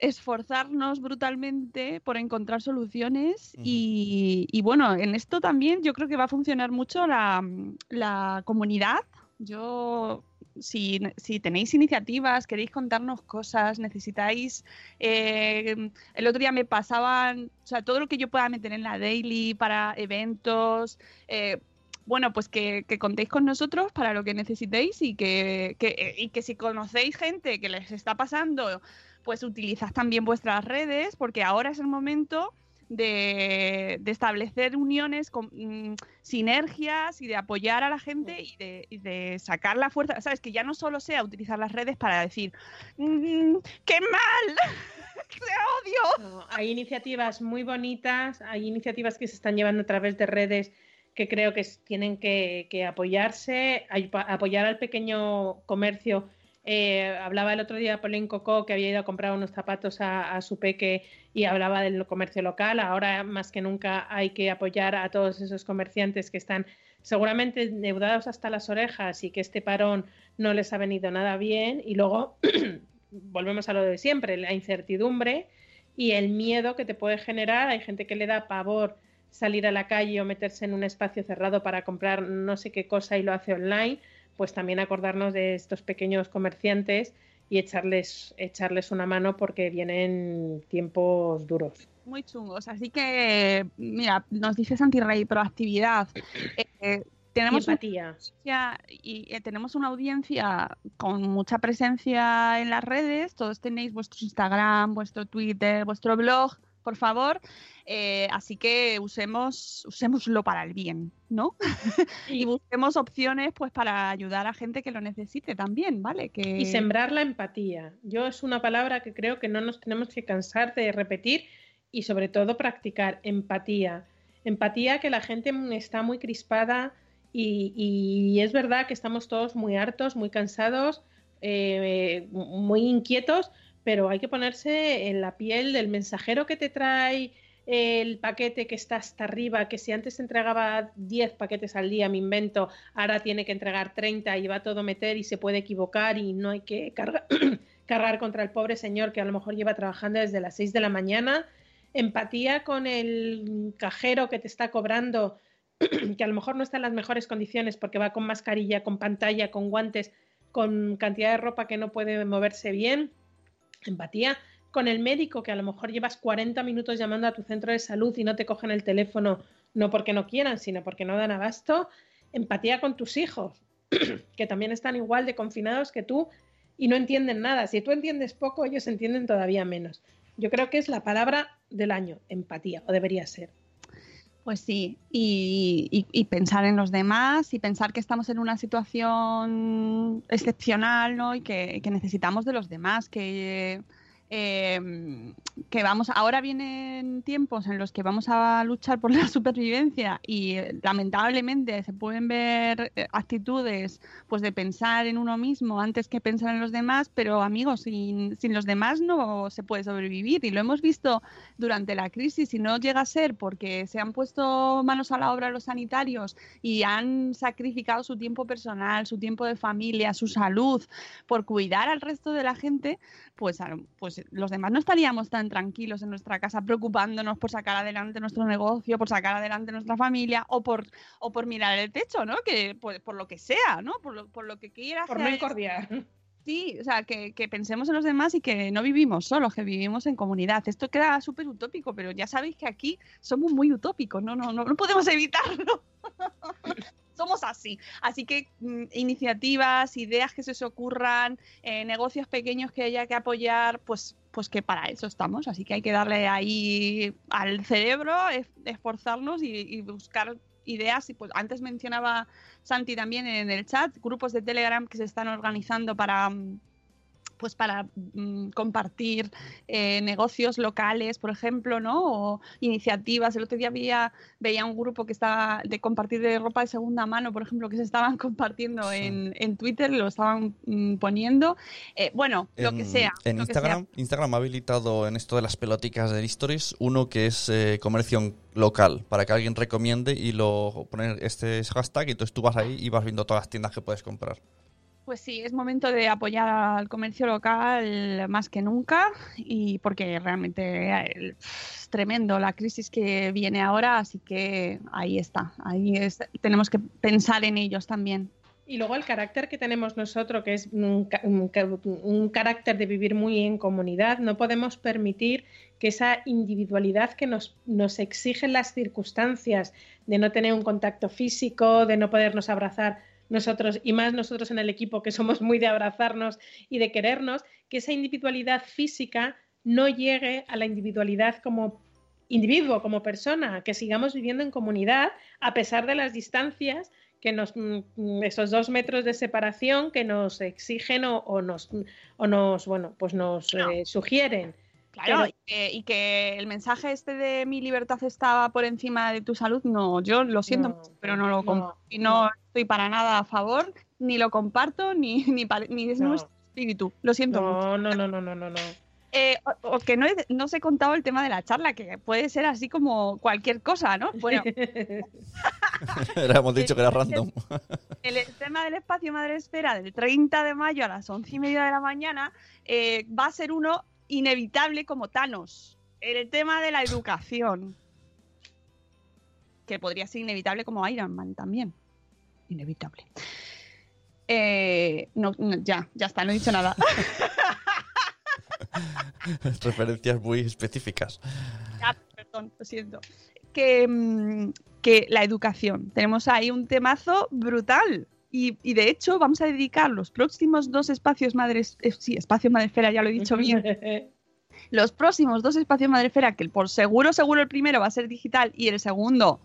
esforzarnos brutalmente por encontrar soluciones Ujú. y, y bueno, en esto también yo creo que va a funcionar mucho la, la comunidad. Yo, si, si tenéis iniciativas, queréis contarnos cosas, necesitáis... eh, el otro día me pasaban, o sea, todo lo que yo pueda meter en la daily para eventos, eh, bueno, pues que, que contéis con nosotros para lo que necesitéis y que, que- y que si conocéis gente que les está pasando, pues utilizad también vuestras redes, porque ahora es el momento de, de establecer uniones, con, mm, sinergias y de apoyar a la gente y de, y de sacar la fuerza. Sabes, que ya no solo sea utilizar las redes para decir, "Mm, ¡qué mal! ¡Te odio! No, hay iniciativas muy bonitas, hay iniciativas que se están llevando a través de redes que creo que tienen que, que apoyarse, apoyar al pequeño comercio. Eh, hablaba el otro día Pauline Coco que había ido a comprar unos zapatos a, a su peque y hablaba del comercio local. Ahora más que nunca hay que apoyar a todos esos comerciantes que están seguramente endeudados hasta las orejas y que este parón no les ha venido nada bien. Y luego volvemos a lo de siempre, la incertidumbre y el miedo que te puede generar. Hay gente que le da pavor salir a la calle o meterse en un espacio cerrado para comprar no sé qué cosa y lo hace online, pues también acordarnos de estos pequeños comerciantes y echarles, echarles una mano porque vienen tiempos duros. Muy chungos. Así que, mira, nos dice Santi Rey, proactividad. Eh, Y tenemos empatía. y eh, tenemos una audiencia con mucha presencia en las redes. Todos tenéis vuestro Instagram, vuestro Twitter, vuestro blog, por favor. Eh, así que usemos, usémoslo para el bien, ¿no? y busquemos opciones pues para ayudar a gente que lo necesite también, ¿vale? Que... Y sembrar la empatía. Yo es una palabra que creo que no nos tenemos que cansar de repetir y sobre todo practicar empatía. Empatía que la gente está muy crispada y, y es verdad que estamos todos muy hartos, muy cansados, eh, muy inquietos, pero hay que ponerse en la piel del mensajero que te trae el paquete que está hasta arriba, que si antes entregaba 10 paquetes al día, me invento, ahora tiene que entregar 30 y va todo a meter y se puede equivocar y no hay que cargar, cargar contra el pobre señor que a lo mejor lleva trabajando desde las 6 de la mañana. Empatía con el cajero que te está cobrando, que a lo mejor no está en las mejores condiciones porque va con mascarilla, con pantalla, con guantes, con cantidad de ropa que no puede moverse bien. Empatía con el médico que a lo mejor llevas 40 minutos llamando a tu centro de salud y no te cogen el teléfono, no porque no quieran, sino porque no dan abasto. Empatía con tus hijos, que también están igual de confinados que tú y no entienden nada. Si tú entiendes poco, ellos entienden todavía menos. Yo creo que es la palabra del año, empatía, o debería ser. Pues sí, y, pensar en los demás y pensar que estamos en una situación excepcional ¿no? y que, que necesitamos de los demás, que eh, que vamos, ahora vienen tiempos en los que vamos a luchar por la supervivencia y eh, lamentablemente se pueden ver eh, actitudes pues de pensar en uno mismo antes que pensar en los demás, pero amigos, sin, sin los demás no se puede sobrevivir. Y lo hemos visto durante la crisis. Y no llega a ser porque se han puesto manos a la obra los sanitarios y han sacrificado su tiempo personal, su tiempo de familia, su salud por cuidar al resto de la gente, pues, pues los demás no estaríamos tan tranquilos en nuestra casa preocupándonos por sacar adelante nuestro negocio, por sacar adelante nuestra familia o por, o por mirar el techo, ¿no? Que por, lo que sea, ¿no? Por lo, por lo que quiera. Por no incordiar. Sí, o sea, que, pensemos en los demás y que no vivimos solos, que vivimos en comunidad. Esto queda súper utópico, pero ya sabéis que aquí somos muy utópicos, no, no, no, no podemos evitarlo. somos así. Así que mm, iniciativas, ideas que se os ocurran, eh, negocios pequeños que haya que apoyar, pues, pues que para eso estamos. Así que hay que darle ahí al cerebro, esforzarnos y, buscar ideas. Y pues antes mencionaba Santi también en el chat, grupos de Telegram que se están organizando para mm, pues para mm, compartir eh, negocios locales, por ejemplo, ¿no? O iniciativas. El otro día veía, veía un grupo que estaba de compartir de ropa de segunda mano, por ejemplo, que se estaban compartiendo en, en, Twitter, lo estaban mm, poniendo. Eh, bueno, lo que sea. En Instagram, Instagram ha habilitado en esto de las peloticas de Stories uno que es eh, comercio local, para que alguien recomiende y lo poner este hashtag y entonces tú vas ahí y vas viendo todas las tiendas que puedes comprar. Pues sí, es momento de apoyar al comercio local más que nunca y porque realmente es tremendo la crisis que viene ahora, así que ahí está, ahí tenemos que pensar en ellos también. Y luego el carácter que tenemos nosotros, que es un, un, carácter de vivir muy en comunidad, no podemos permitir que esa individualidad que nos, nos exigen las circunstancias de no tener un contacto físico, de no podernos abrazar, nosotros, y más nosotros en el equipo que somos muy de abrazarnos y de querernos, que esa individualidad física no llegue a la individualidad como individuo, como persona, que sigamos viviendo en comunidad a pesar de las distancias que nos, mm, esos dos metros de separación que nos exigen o, nos, o nos, bueno, pues nos eh, sugieren. Claro, y, que, el mensaje este de mi libertad estaba por encima de tu salud, no, yo lo siento, pero no lo no, y no, estoy para nada a favor, ni lo comparto, ni, ni, ni es nuestro espíritu. Lo siento. No, no, no, no, no, no, no. Eh, o, que no, no os he contado el tema de la charla, que puede ser así como cualquier cosa, ¿no? Bueno. hemos dicho que era random. El, tema del espacio Madre Esfera del 30 de mayo a las once y media de la mañana eh, va a ser uno inevitable como Thanos. El tema de la educación. Que podría ser inevitable como Iron Man también. Inevitable. Eh, no, ya, ya está, no he dicho nada. Referencias muy específicas. Perdón, lo siento. Que, mm, que la educación. Tenemos ahí un temazo brutal. Y, de hecho vamos a dedicar los próximos dos espacios madres, eh, sí, espacio madrefera, ya lo he dicho bien. los próximos dos espacios madrefera, que por seguro, seguro el primero va a ser digital y el segundo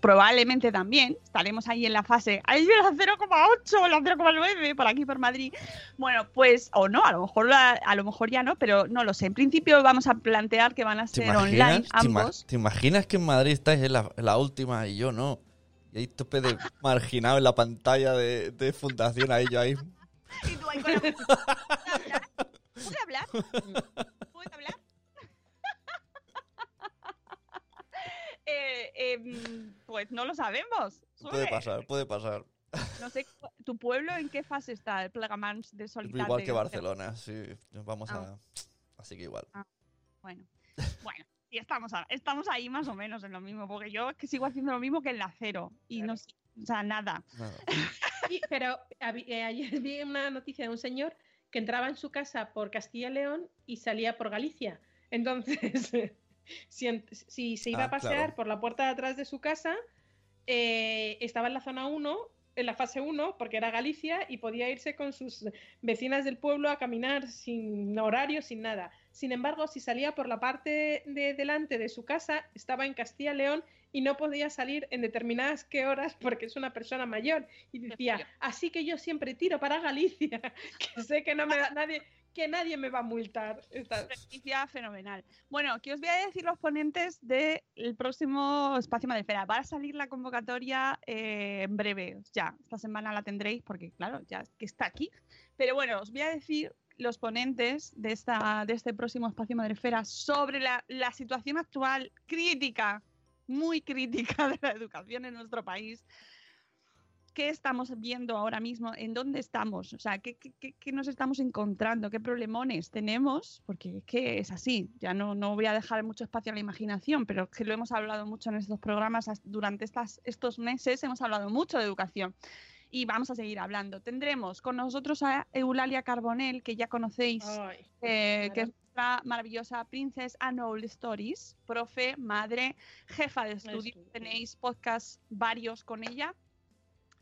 probablemente también, estaremos ahí en la fase, ahí la 0,8, la 0,9 por aquí por Madrid. Bueno, pues, o no, a lo mejor a lo mejor ya no, pero no lo sé. En principio vamos a plantear que van a ser online ambos. ¿Te, imaginas que en Madrid estáis en la última y yo no? Y ahí tope de marginado en la pantalla de, de fundación, ahí yo ahí. ¿Y tú ahí con la... ¿Puedo hablar? ¿Puedo hablar? eh, eh, pues no lo sabemos. Puede pasar, puede pasar. No sé, ¿tu pueblo en qué fase está el Plegamans de Solitario? Igual que Barcelona, sí. Vamos a... Ah. Así que igual. Ah, bueno. Bueno y estamos, estamos ahí más o menos en lo mismo, porque yo que sigo haciendo lo mismo que en la cero y no sé, o sea, nada. pero eh, ayer vi una noticia de un señor que entraba en su casa por Castilla y León y salía por Galicia. Entonces, si, se iba a ah, pasear por la puerta de atrás de su casa, eh, estaba en la zona 1 en la fase 1 porque era Galicia y podía irse con sus vecinas del pueblo a caminar sin horario, sin nada. Sin embargo, si salía por la parte de delante de su casa, estaba en Castilla León y no podía salir en determinadas qué horas porque es una persona mayor. Y decía, así que yo siempre tiro para Galicia, que sé que no me da nadie, que nadie me va a multar. Esta- fenomenal. Bueno, que os voy a decir los ponentes del próximo Espacio Madrefera. Va a salir la convocatoria eh, en breve, ya. Esta semana la tendréis porque, claro, ya que está aquí. Pero bueno, os voy a decir los ponentes de, esta, de este próximo Espacio Madrefera sobre la, la situación actual crítica, muy crítica de la educación en nuestro país. ¿Qué estamos viendo ahora mismo? ¿En dónde estamos? O sea, ¿qué, qué- qué- nos estamos encontrando? ¿Qué problemones tenemos? Porque es que es así. Ya no, no voy a dejar mucho espacio a la imaginación, pero que lo hemos hablado mucho en estos programas as- durante estas, estos meses. Hemos hablado mucho de educación y vamos a seguir hablando. Tendremos con nosotros a Eulalia Carbonell, que ya conocéis, Ay, eh, que es nuestra maravillosa Princess Annual Stories, profe, madre, jefa de estudio. Tenéis podcast varios con ella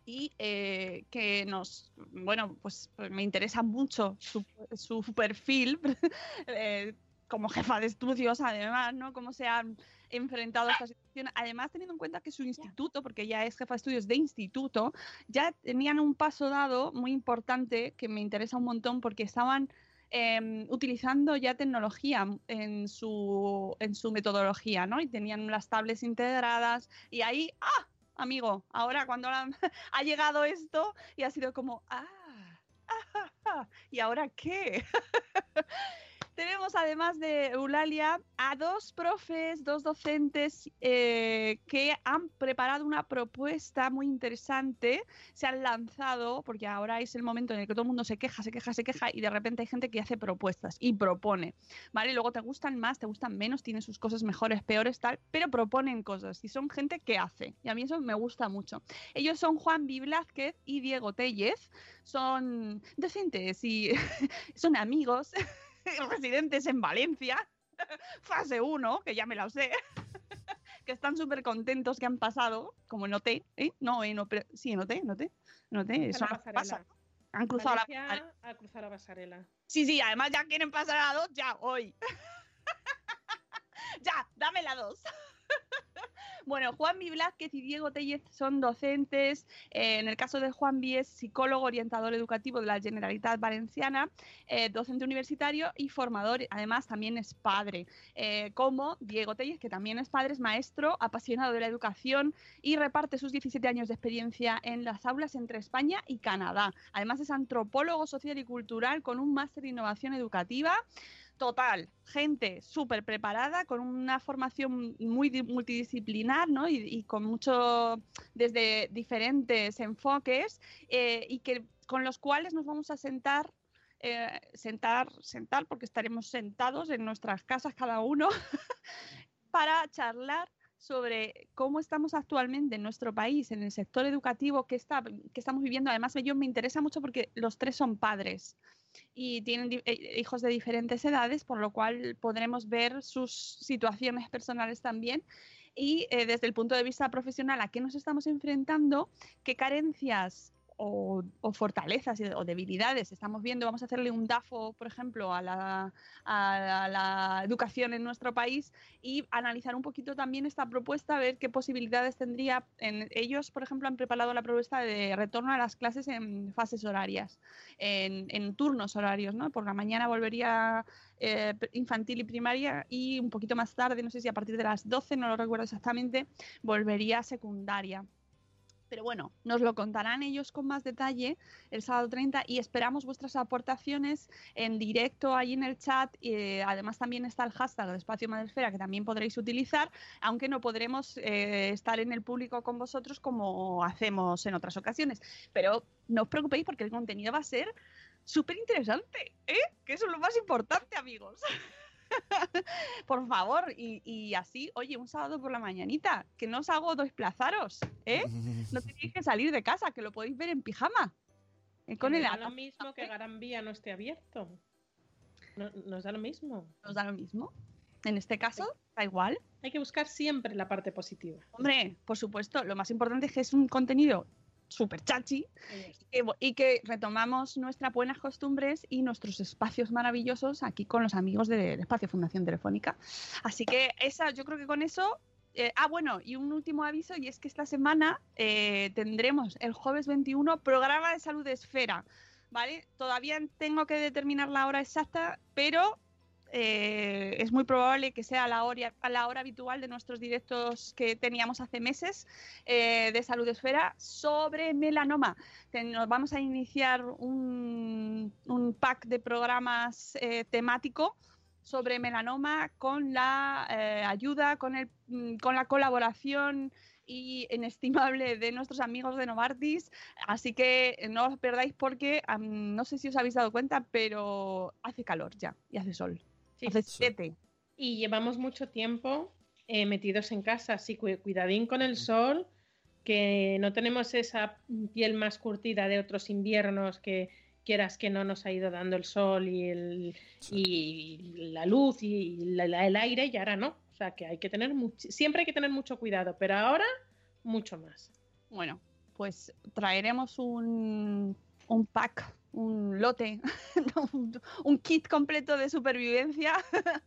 y eh, que nos, bueno, pues, pues me interesa mucho su, su perfil eh, como jefa de estudios, además, ¿no? Cómo se han enfrentado a esta situación. Además, teniendo en cuenta que su instituto, porque ella es jefa de estudios de instituto, ya tenían un paso dado muy importante que me interesa un montón porque estaban eh, utilizando ya tecnología en su, en su metodología, ¿no? Y tenían las tablets integradas y ahí, ¡ah! Amigo, ahora cuando la- ha llegado esto y ha sido como, ah, ah, ¿Y ahora qué? Tenemos además de Eulalia a dos profes, dos docentes eh, que han preparado una propuesta muy interesante. Se han lanzado, porque ahora es el momento en el que todo el mundo se queja, se queja, se queja, y de repente hay gente que hace propuestas y propone. ¿Vale? Luego te gustan más, te gustan menos, tienen sus cosas mejores, peores, tal, pero proponen cosas y son gente que hace. Y a mí eso me gusta mucho. Ellos son Juan B. Blázquez y Diego Tellez. Son docentes y son amigos residentes en Valencia, fase 1, que ya me la sé, que están súper contentos que han pasado, como noté, ¿eh? No, eh, no, pero sí, noté, noté, noté, la eso no pasarela. pasa. Han cruzado la Valencia a cruzar la pasarela. Sí, sí, además ya quieren pasar a la 2 ya hoy. ya, dame la 2. Bueno, Juan B. Blázquez y Diego Tellez son docentes. eh, en el caso de Juan B. es psicólogo orientador educativo de la Generalitat Valenciana, eh, docente universitario y formador. Además, también es padre. eh, como Diego Tellez, que también es padre, es maestro, apasionado de la educación y reparte sus 17 años de experiencia en las aulas entre España y Canadá. Además es antropólogo social y cultural con un máster en innovación educativa. Total, gente súper preparada, con una formación muy di- multidisciplinar ¿no? y, con mucho, desde diferentes enfoques eh, y que con los cuales nos vamos a sentar eh, sentar, sentar, porque estaremos sentados en nuestras casas cada uno, para charlar sobre cómo estamos actualmente en nuestro país, en el sector educativo que, está, que estamos viviendo. Además, ellos me interesa mucho porque los tres son padres y tienen eh, hijos de diferentes edades, por lo cual podremos ver sus situaciones personales también. Y eh, desde el punto de vista profesional, ¿a qué nos estamos enfrentando? ¿Qué carencias o, fortalezas o debilidades estamos viendo? Vamos a hacerle un DAFO, por ejemplo, a la, a la educación en nuestro país y analizar un poquito también esta propuesta, ver qué posibilidades tendría. En, ellos, por ejemplo, han preparado la propuesta de retorno a las clases en fases horarias, en, turnos horarios, ¿no? Por la mañana volvería eh, infantil y primaria y un poquito más tarde, no sé si a partir de las 12, no lo recuerdo exactamente, volvería secundaria. Pero bueno, nos lo contarán ellos con más detalle el sábado 30 y esperamos vuestras aportaciones en directo ahí en el chat. Eh, además también está el hashtag de Espacio Madresfera que también podréis utilizar, aunque no podremos eh, estar en el público con vosotros como hacemos en otras ocasiones. Pero no os preocupéis porque el contenido va a ser súper interesante, ¿eh? Que eso es lo más importante, amigos. por favor, y, y así, oye, un sábado por la mañanita, que no os hago desplazaros, ¿eh? No tenéis que salir de casa, que lo podéis ver en pijama. eh, Con el nos da lo mismo que Gran Vía no esté abierto. No- nos da lo mismo. nos da lo mismo. En este caso, da igual. Hay que buscar siempre la parte positiva. Hombre, por supuesto, lo más importante es que es un contenido súper chachi que y que retomamos nuestras buenas costumbres y nuestros espacios maravillosos aquí con los amigos del Espacio Fundación Telefónica. Así que esa, yo creo que con eso. eh, ah, bueno, y un último aviso, y es que esta semana eh, tendremos el jueves 21 programa de salud de esfera, ¿vale? Todavía tengo que determinar la hora exacta, pero eh, es muy probable que sea a la, hora, a la hora habitual de nuestros directos que teníamos hace meses eh, de Salud Esfera sobre melanoma. Nos vamos a iniciar un, pack de programas eh, temático sobre melanoma con la ayuda, con, el, con la colaboración y inestimable de nuestros amigos de Novartis. Así que no os perdáis porque am, no sé si os habéis dado cuenta, pero hace calor ya y hace sol. Sí, siete. Y llevamos mucho tiempo eh, metidos en casa, así cu- cuidadín con el sol, que no tenemos esa piel más curtida de otros inviernos que quieras que no nos ha ido dando el sol y, el, y la luz y la- la- el aire y ahora no. O sea que hay que tener much- siempre hay que tener mucho cuidado, pero ahora mucho más. Bueno, pues traeremos un, un pack, un lote, un, kit completo de supervivencia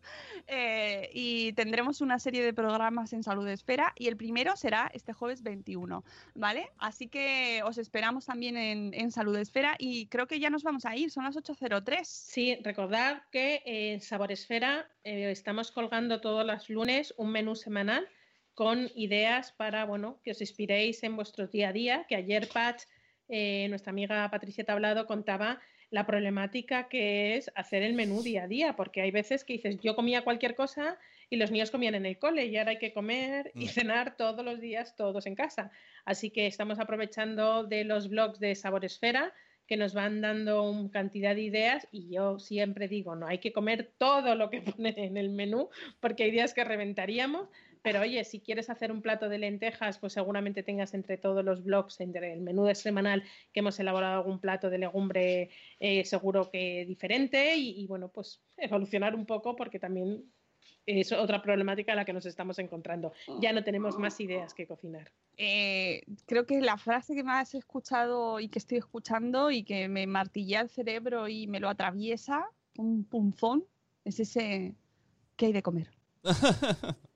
eh, y tendremos una serie de programas en Salud Esfera y el primero será este jueves 21, ¿vale? Así que os esperamos también en, Salud Esfera y creo que ya nos vamos a ir, son las 8.03. Sí, recordad que en Saboresfera eh, estamos colgando todos los lunes un menú semanal con ideas para, bueno, que os inspiréis en vuestro día a día, que ayer Patch, eh, nuestra amiga Patricia Tablado, contaba la problemática que es hacer el menú día a día, porque hay veces que dices, yo comía cualquier cosa y los niños comían en el cole y ahora hay que comer y Mm. cenar todos los días, todos en casa. Así que estamos aprovechando de los blogs de Saboresfera que nos van dando una cantidad de ideas y yo siempre digo, no hay que comer todo lo que pone en el menú porque hay días que reventaríamos, pero oye, si quieres hacer un plato de lentejas, pues seguramente tengas entre todos los blogs, entre el menú de semanal que hemos elaborado algún plato de legumbre eh, seguro que diferente y, y bueno, pues evolucionar un poco porque también es otra problemática a la que nos estamos encontrando. Ya no tenemos más ideas que cocinar. Eh, creo que la frase que más he escuchado y que estoy escuchando y que me martilla el cerebro y me lo atraviesa, un punzón, es ese ¿qué hay de comer?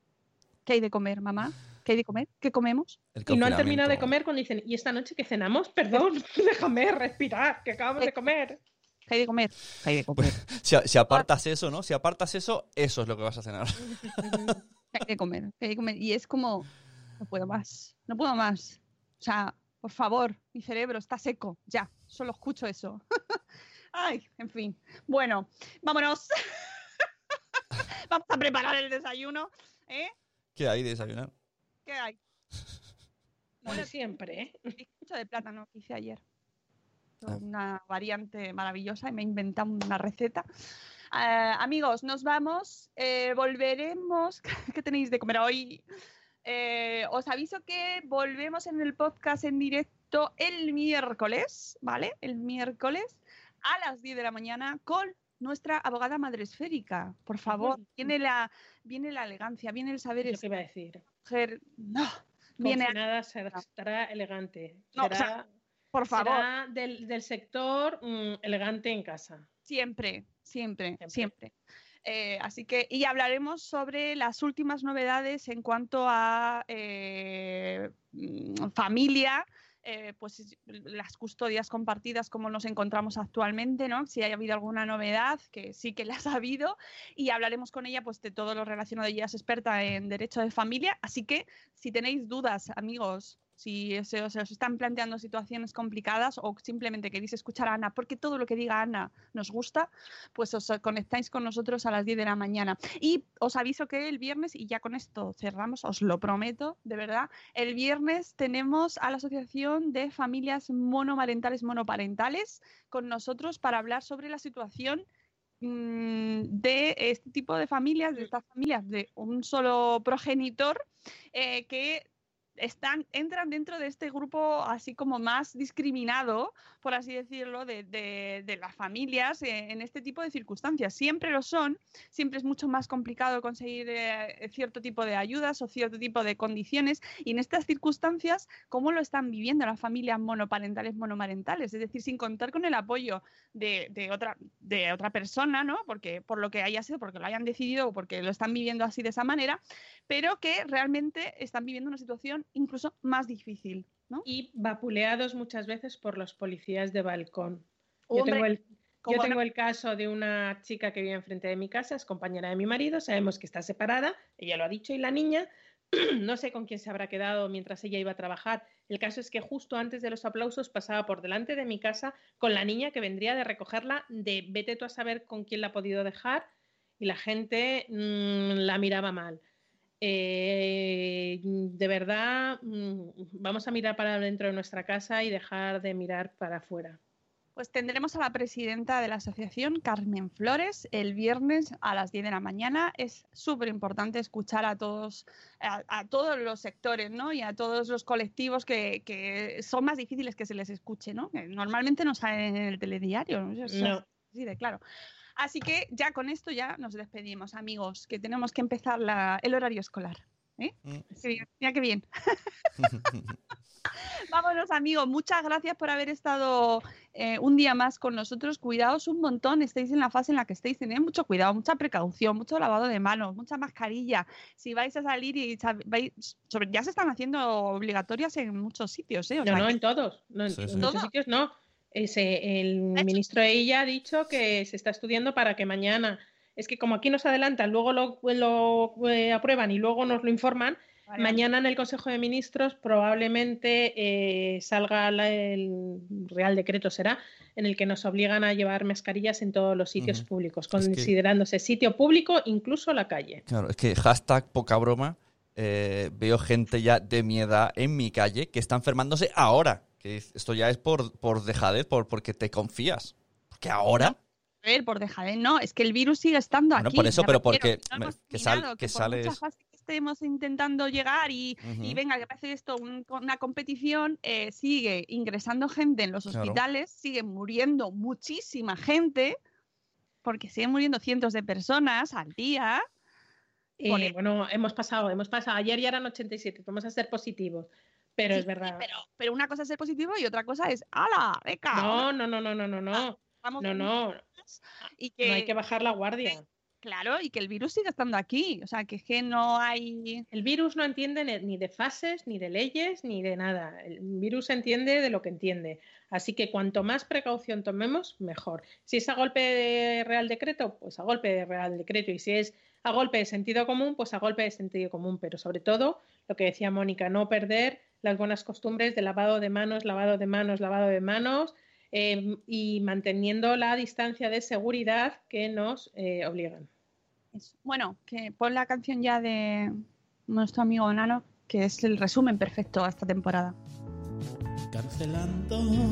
¿Qué hay de comer, mamá? ¿Qué hay de comer? ¿Qué comemos? Y no han terminado de comer cuando dicen, ¿y esta noche qué cenamos? Perdón, déjame respirar, que acabamos de comer. ¿Qué hay de comer? ¿Qué hay de comer? Si, si apartas eso, ¿no? Si apartas eso, eso es lo que vas a cenar. ¿Qué hay de comer? ¿Qué hay de comer? Y es como, no puedo más, no puedo más. O sea, por favor, mi cerebro está seco, ya, solo escucho eso. Ay, en fin. Bueno, vámonos. Vamos a preparar el desayuno. ¿Eh? ¿Qué hay de desayunar? ¿Qué hay? Bueno, siempre, ¿eh? Bizcocho de plátano que hice ayer. Ah. Una variante maravillosa y me he inventado una receta. Ah, amigos, nos vamos. Eh, volveremos. ¿Qué tenéis de comer hoy? Eh, os aviso que volvemos en el podcast en directo el miércoles, ¿vale? El miércoles a las 10 de la mañana con nuestra abogada madresférica. Por favor, viene la, viene la elegancia, viene el saber Es lo que iba a decir. escoger. No, viene, Confinada será- estará elegante. No, o será sea, por favor. será del, del sector mm, elegante en casa. Siempre, siempre, Siempre. siempre. Eh, así que, y hablaremos sobre las últimas novedades en cuanto a eh, mm, familia, eh, pues es- las custodias compartidas, como nos encontramos actualmente, ¿no? Si ha habido alguna novedad, que sí que las ha habido, y hablaremos con ella pues de todo lo relacionado. Ella es experta en derecho de familia, así que si tenéis dudas, amigos, si se os, se os están planteando situaciones complicadas o simplemente queréis escuchar a Ana, porque todo lo que diga Ana nos gusta, pues os conectáis con nosotros a las 10 de la mañana. Y os aviso que el viernes, y ya con esto cerramos, os lo prometo, de verdad, el viernes tenemos a la Asociación de Familias Monomarentales Monoparentales con nosotros para hablar sobre la situación mm, de este tipo de familias, de estas familias de un solo progenitor, eh, que están, entran dentro de este grupo así como más discriminado, por así decirlo, de, de- las familias eh, en este tipo de circunstancias. Siempre lo son, siempre es mucho más complicado conseguir eh, cierto tipo de ayudas o cierto tipo de condiciones y en estas circunstancias, ¿cómo lo están viviendo las familias monoparentales, monomarentales? Es decir, sin contar con el apoyo de, de otra, de otra persona, ¿no? Porque por lo que haya sido, porque lo hayan decidido o porque lo están viviendo así de esa manera, pero que realmente están viviendo una situación incluso más difícil, ¿no? Y vapuleados muchas veces por los policías de balcón. Yo tengo yo el caso de una chica que vive enfrente de mi casa, es compañera de mi marido, sabemos que está separada, ella lo ha dicho, y la niña, no sé con quién se habrá quedado mientras ella iba a trabajar. El caso es que justo antes de los aplausos pasaba por delante de mi casa con la niña que vendría de recogerla, de vete tú a saber con quién la ha podido dejar, y la gente mm, la miraba mal. Eh, de verdad, mm, vamos a mirar para dentro de nuestra casa y dejar de mirar para afuera. Pues tendremos a la presidenta de la asociación, Carmen Flores, el viernes a las 10 de la mañana. Es súper importante escuchar a todos, a, a todos los sectores, ¿no? Y a todos los colectivos que, que son más difíciles que se les escuche, ¿no? Que normalmente no salen en el telediario. ¿no? Eso es No. así de claro. Así que ya con esto ya nos despedimos, amigos, que tenemos que empezar la- el horario escolar. ¿eh? Mm. Qué bien, mira qué bien. Vámonos, amigos. Muchas gracias por haber estado eh, un día más con nosotros. Cuidaos un montón. Estéis en la fase en la que estéis. Tened mucho cuidado, mucha precaución, mucho lavado de manos, mucha mascarilla. Si vais a salir y vais- sobre- ya se están haciendo obligatorias en muchos sitios. ¿eh? O No, sea no, en todos. No, en, Sí, en sí. muchos ¿Todo? sitios no. Ese, el ministro de ella ha dicho que se está estudiando para que mañana. Es que como aquí nos adelantan, luego lo, lo, eh, aprueban y luego nos lo informan, Vale, mañana en el Consejo de Ministros probablemente eh, salga la- el Real Decreto, será, en el que nos obligan a llevar mascarillas en todos los sitios públicos, Es que- considerándose sitio público incluso la calle. Claro, es que hashtag poca broma. eh, veo gente ya de mi edad en mi calle que está enfermándose ahora. Que esto ya es por, por dejadez, por, porque te confías. Porque ahora. A ver, por dejadez, no, es que el virus sigue estando Bueno, aquí. por eso, pero refiero, porque que no que sal- que por mucha sales- fase que estemos intentando llegar y, y Ujú. venga, que parece esto un- una competición, eh, sigue ingresando gente en los Claro. hospitales, sigue muriendo muchísima gente, porque siguen muriendo cientos de personas al día. Eh, bueno, hemos pasado, hemos pasado. Ayer ya eran 87, vamos a ser positivos. Pero Sí, es verdad. Pero, pero una cosa es ser positivo y otra cosa es, ¡hala! ¡Beca! No, no, no, no, no, no, no. Vamos No, no. Y que, No hay que bajar la guardia. claro, y que el virus sigue estando aquí. O sea, que es que no hay. El virus no entiende ni de fases, ni de leyes, ni de nada. El virus entiende de lo que entiende. Así que cuanto más precaución tomemos, mejor. Si es a golpe de Real Decreto, pues a golpe de Real Decreto. Y si es a golpe de sentido común, pues a golpe de sentido común. Pero sobre todo, lo que decía Mónica, no perder las buenas costumbres de lavado de manos, lavado de manos, lavado de manos. eh, y manteniendo la distancia de seguridad que nos eh, obligan. Bueno, que pon la canción ya de nuestro amigo Nano, que es el resumen perfecto a esta temporada. Cancelando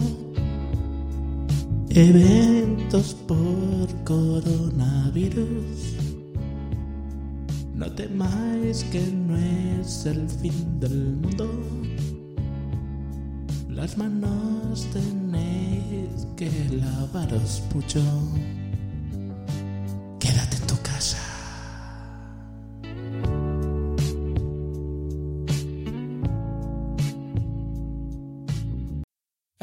eventos por coronavirus. No temáis que no es el fin del mundo. Las manos tenéis que lavaros mucho.